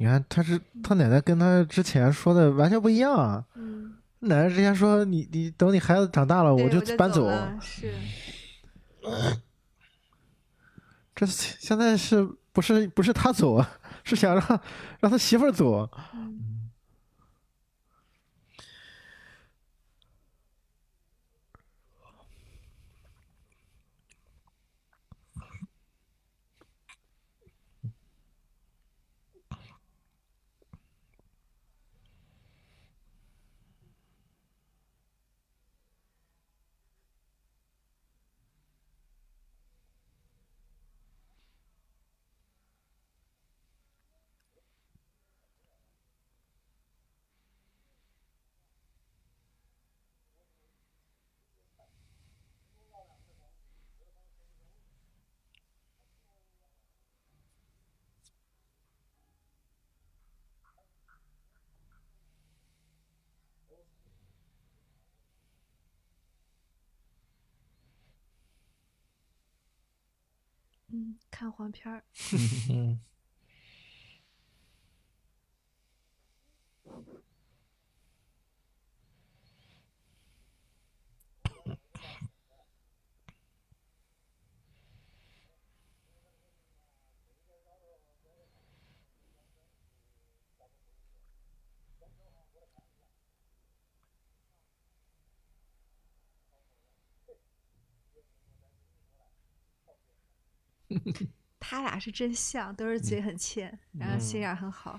你看他是他奶奶跟他之前说的完全不一样啊。嗯，奶奶之前说你你等你孩子长大了我就搬走了。是，这现在是不是不是他走啊？是想让让他媳妇儿走。看黄片儿，他俩是真像，都是嘴很欠，然后心眼很好。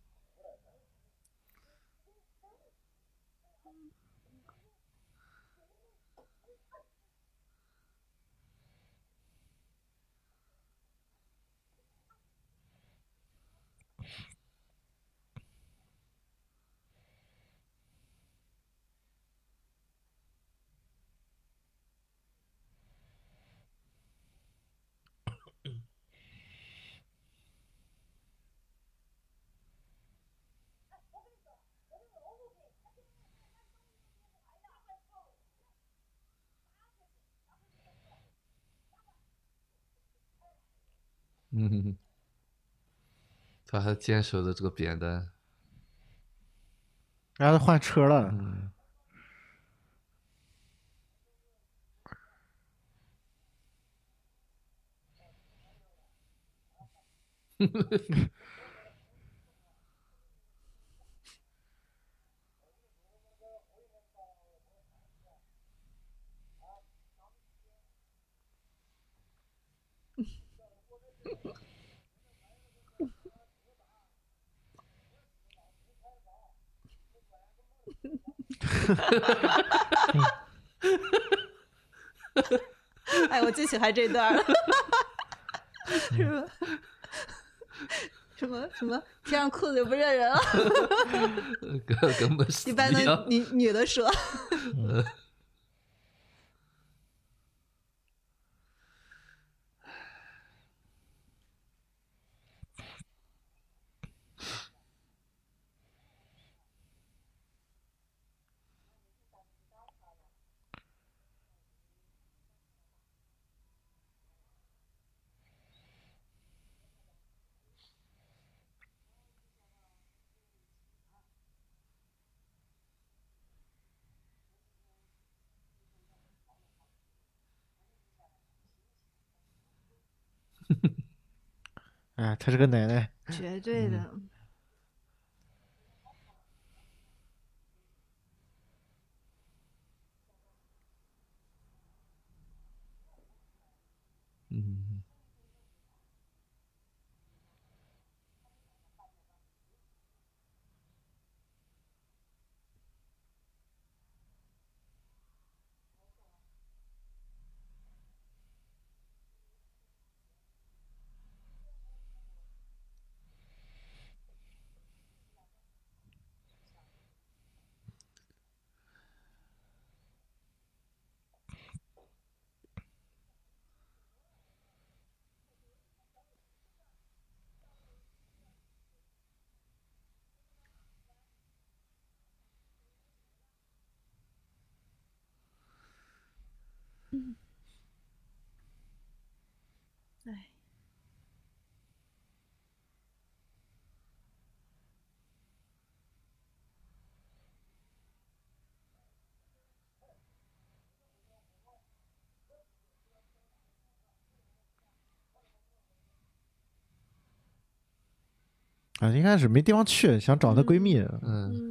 嗯，他还坚守着这个扁担。然后他换车了，嗯，哎，我最喜欢这段了，是吧？什么什么？贴上裤子就不认人了？根根本是一般样。都女女的说，哎，她是个奶奶，绝对的。嗯，啊，一开始没地方去，想找她闺蜜，嗯，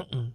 Mm-mm.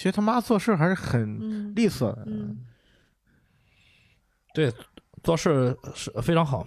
其实他妈做事还是很嗯利索的。嗯对，做事是非常好。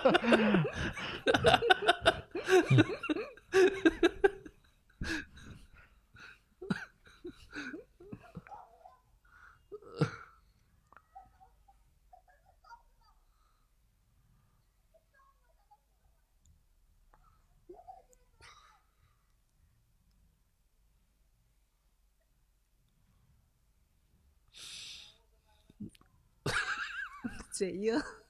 嘴硬。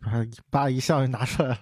把把一项拿出来了。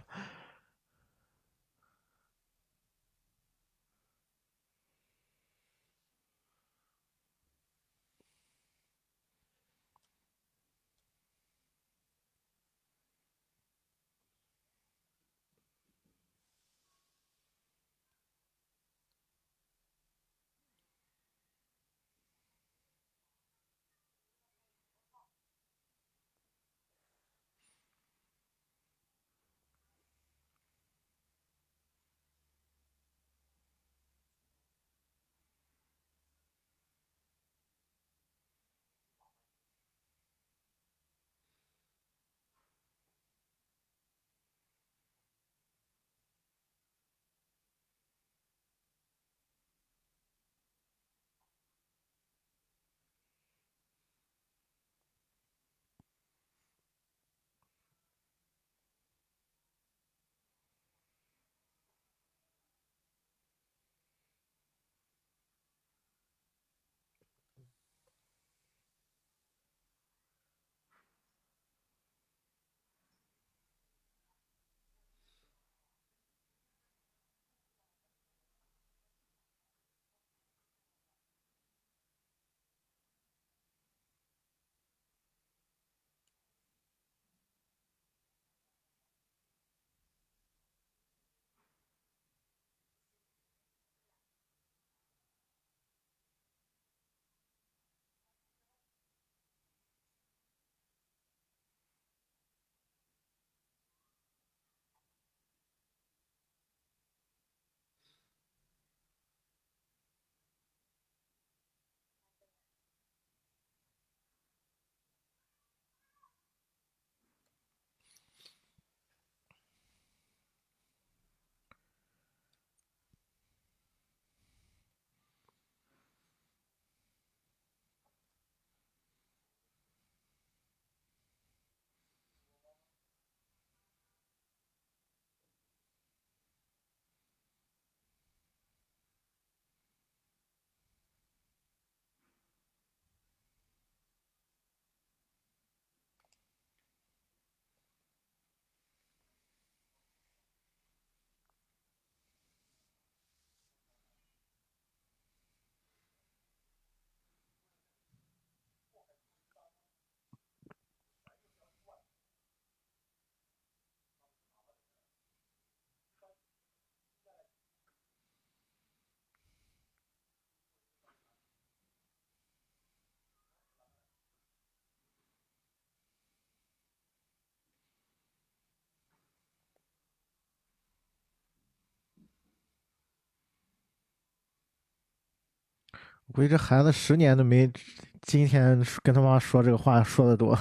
估计这孩子十年都没今天跟他妈说这个话说的多。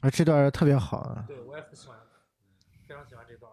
啊，这段特别好啊，对我也很喜欢，非常喜欢这段。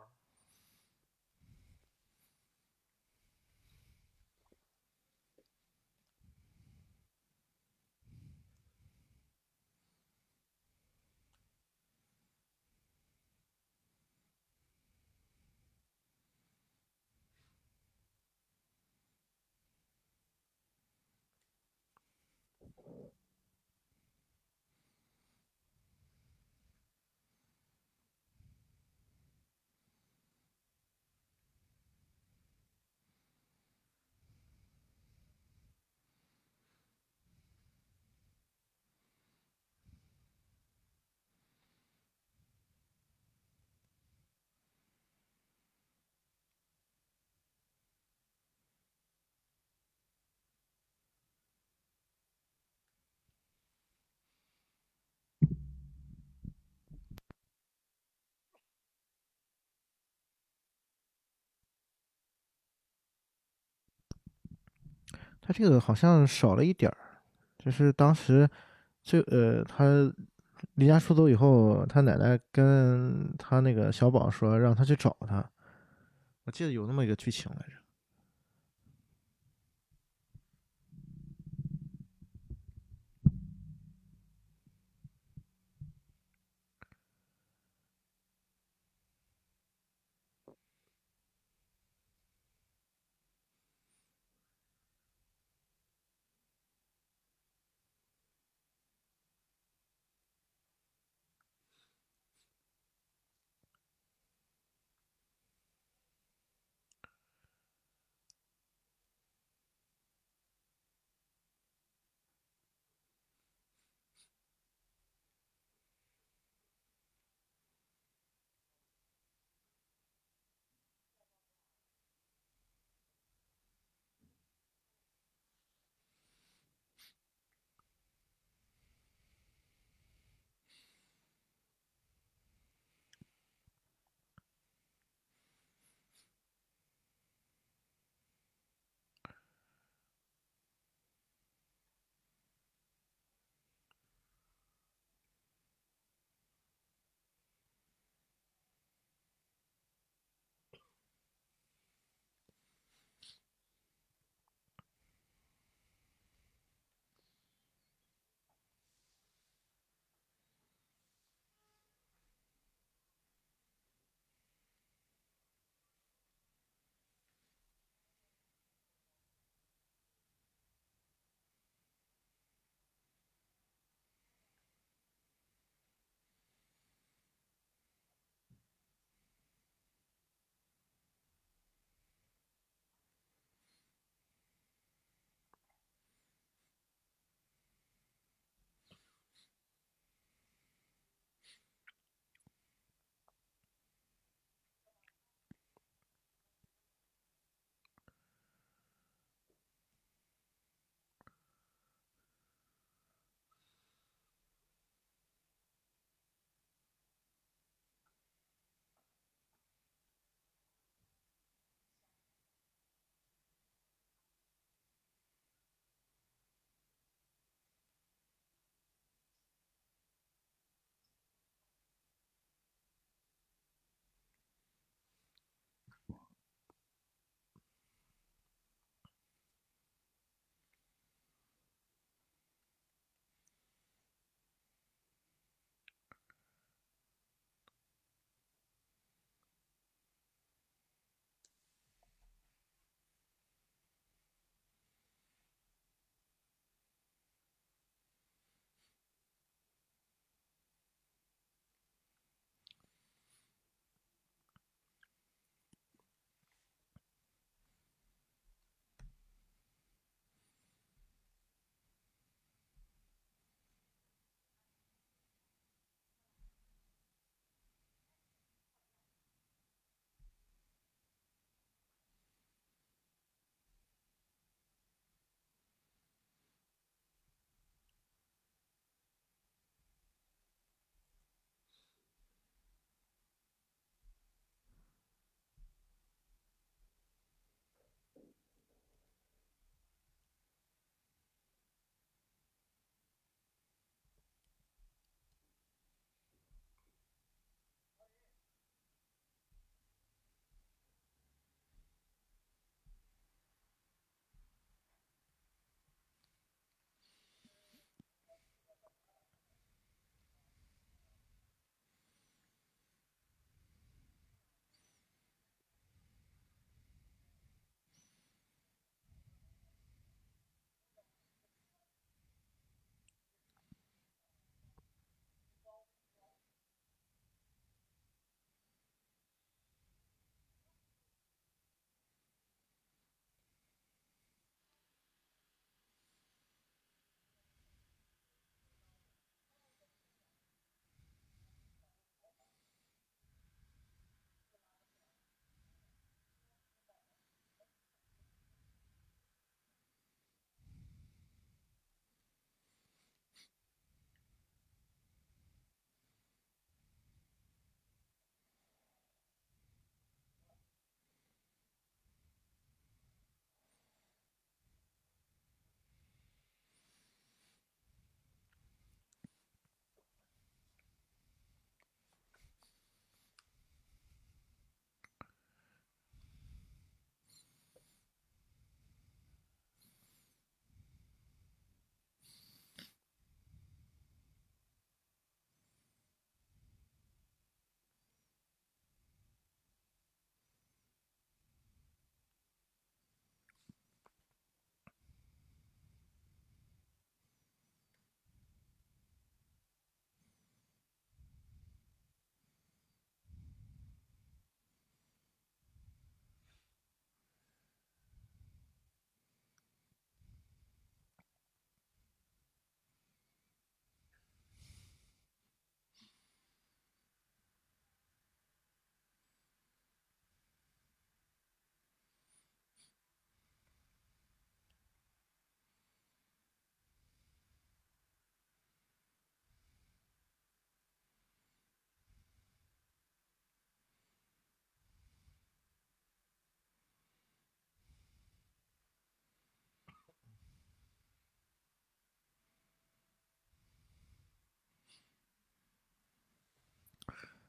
他这个好像少了一点儿，就是当时就呃，他离家出走以后，他奶奶跟他那个小宝说让他去找他，我记得有那么一个剧情来着。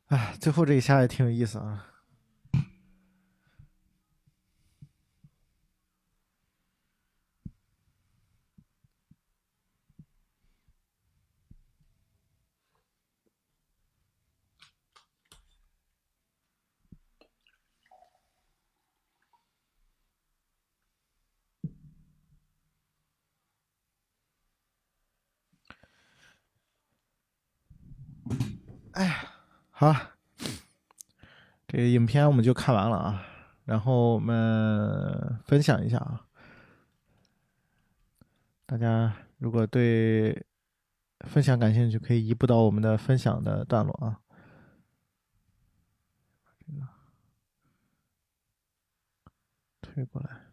哎，最后这一下也挺有意思啊。好，这个影片我们就看完了啊，然后我们分享一下啊，大家如果对分享感兴趣，可以移步到我们的分享的段落啊。这个推过来。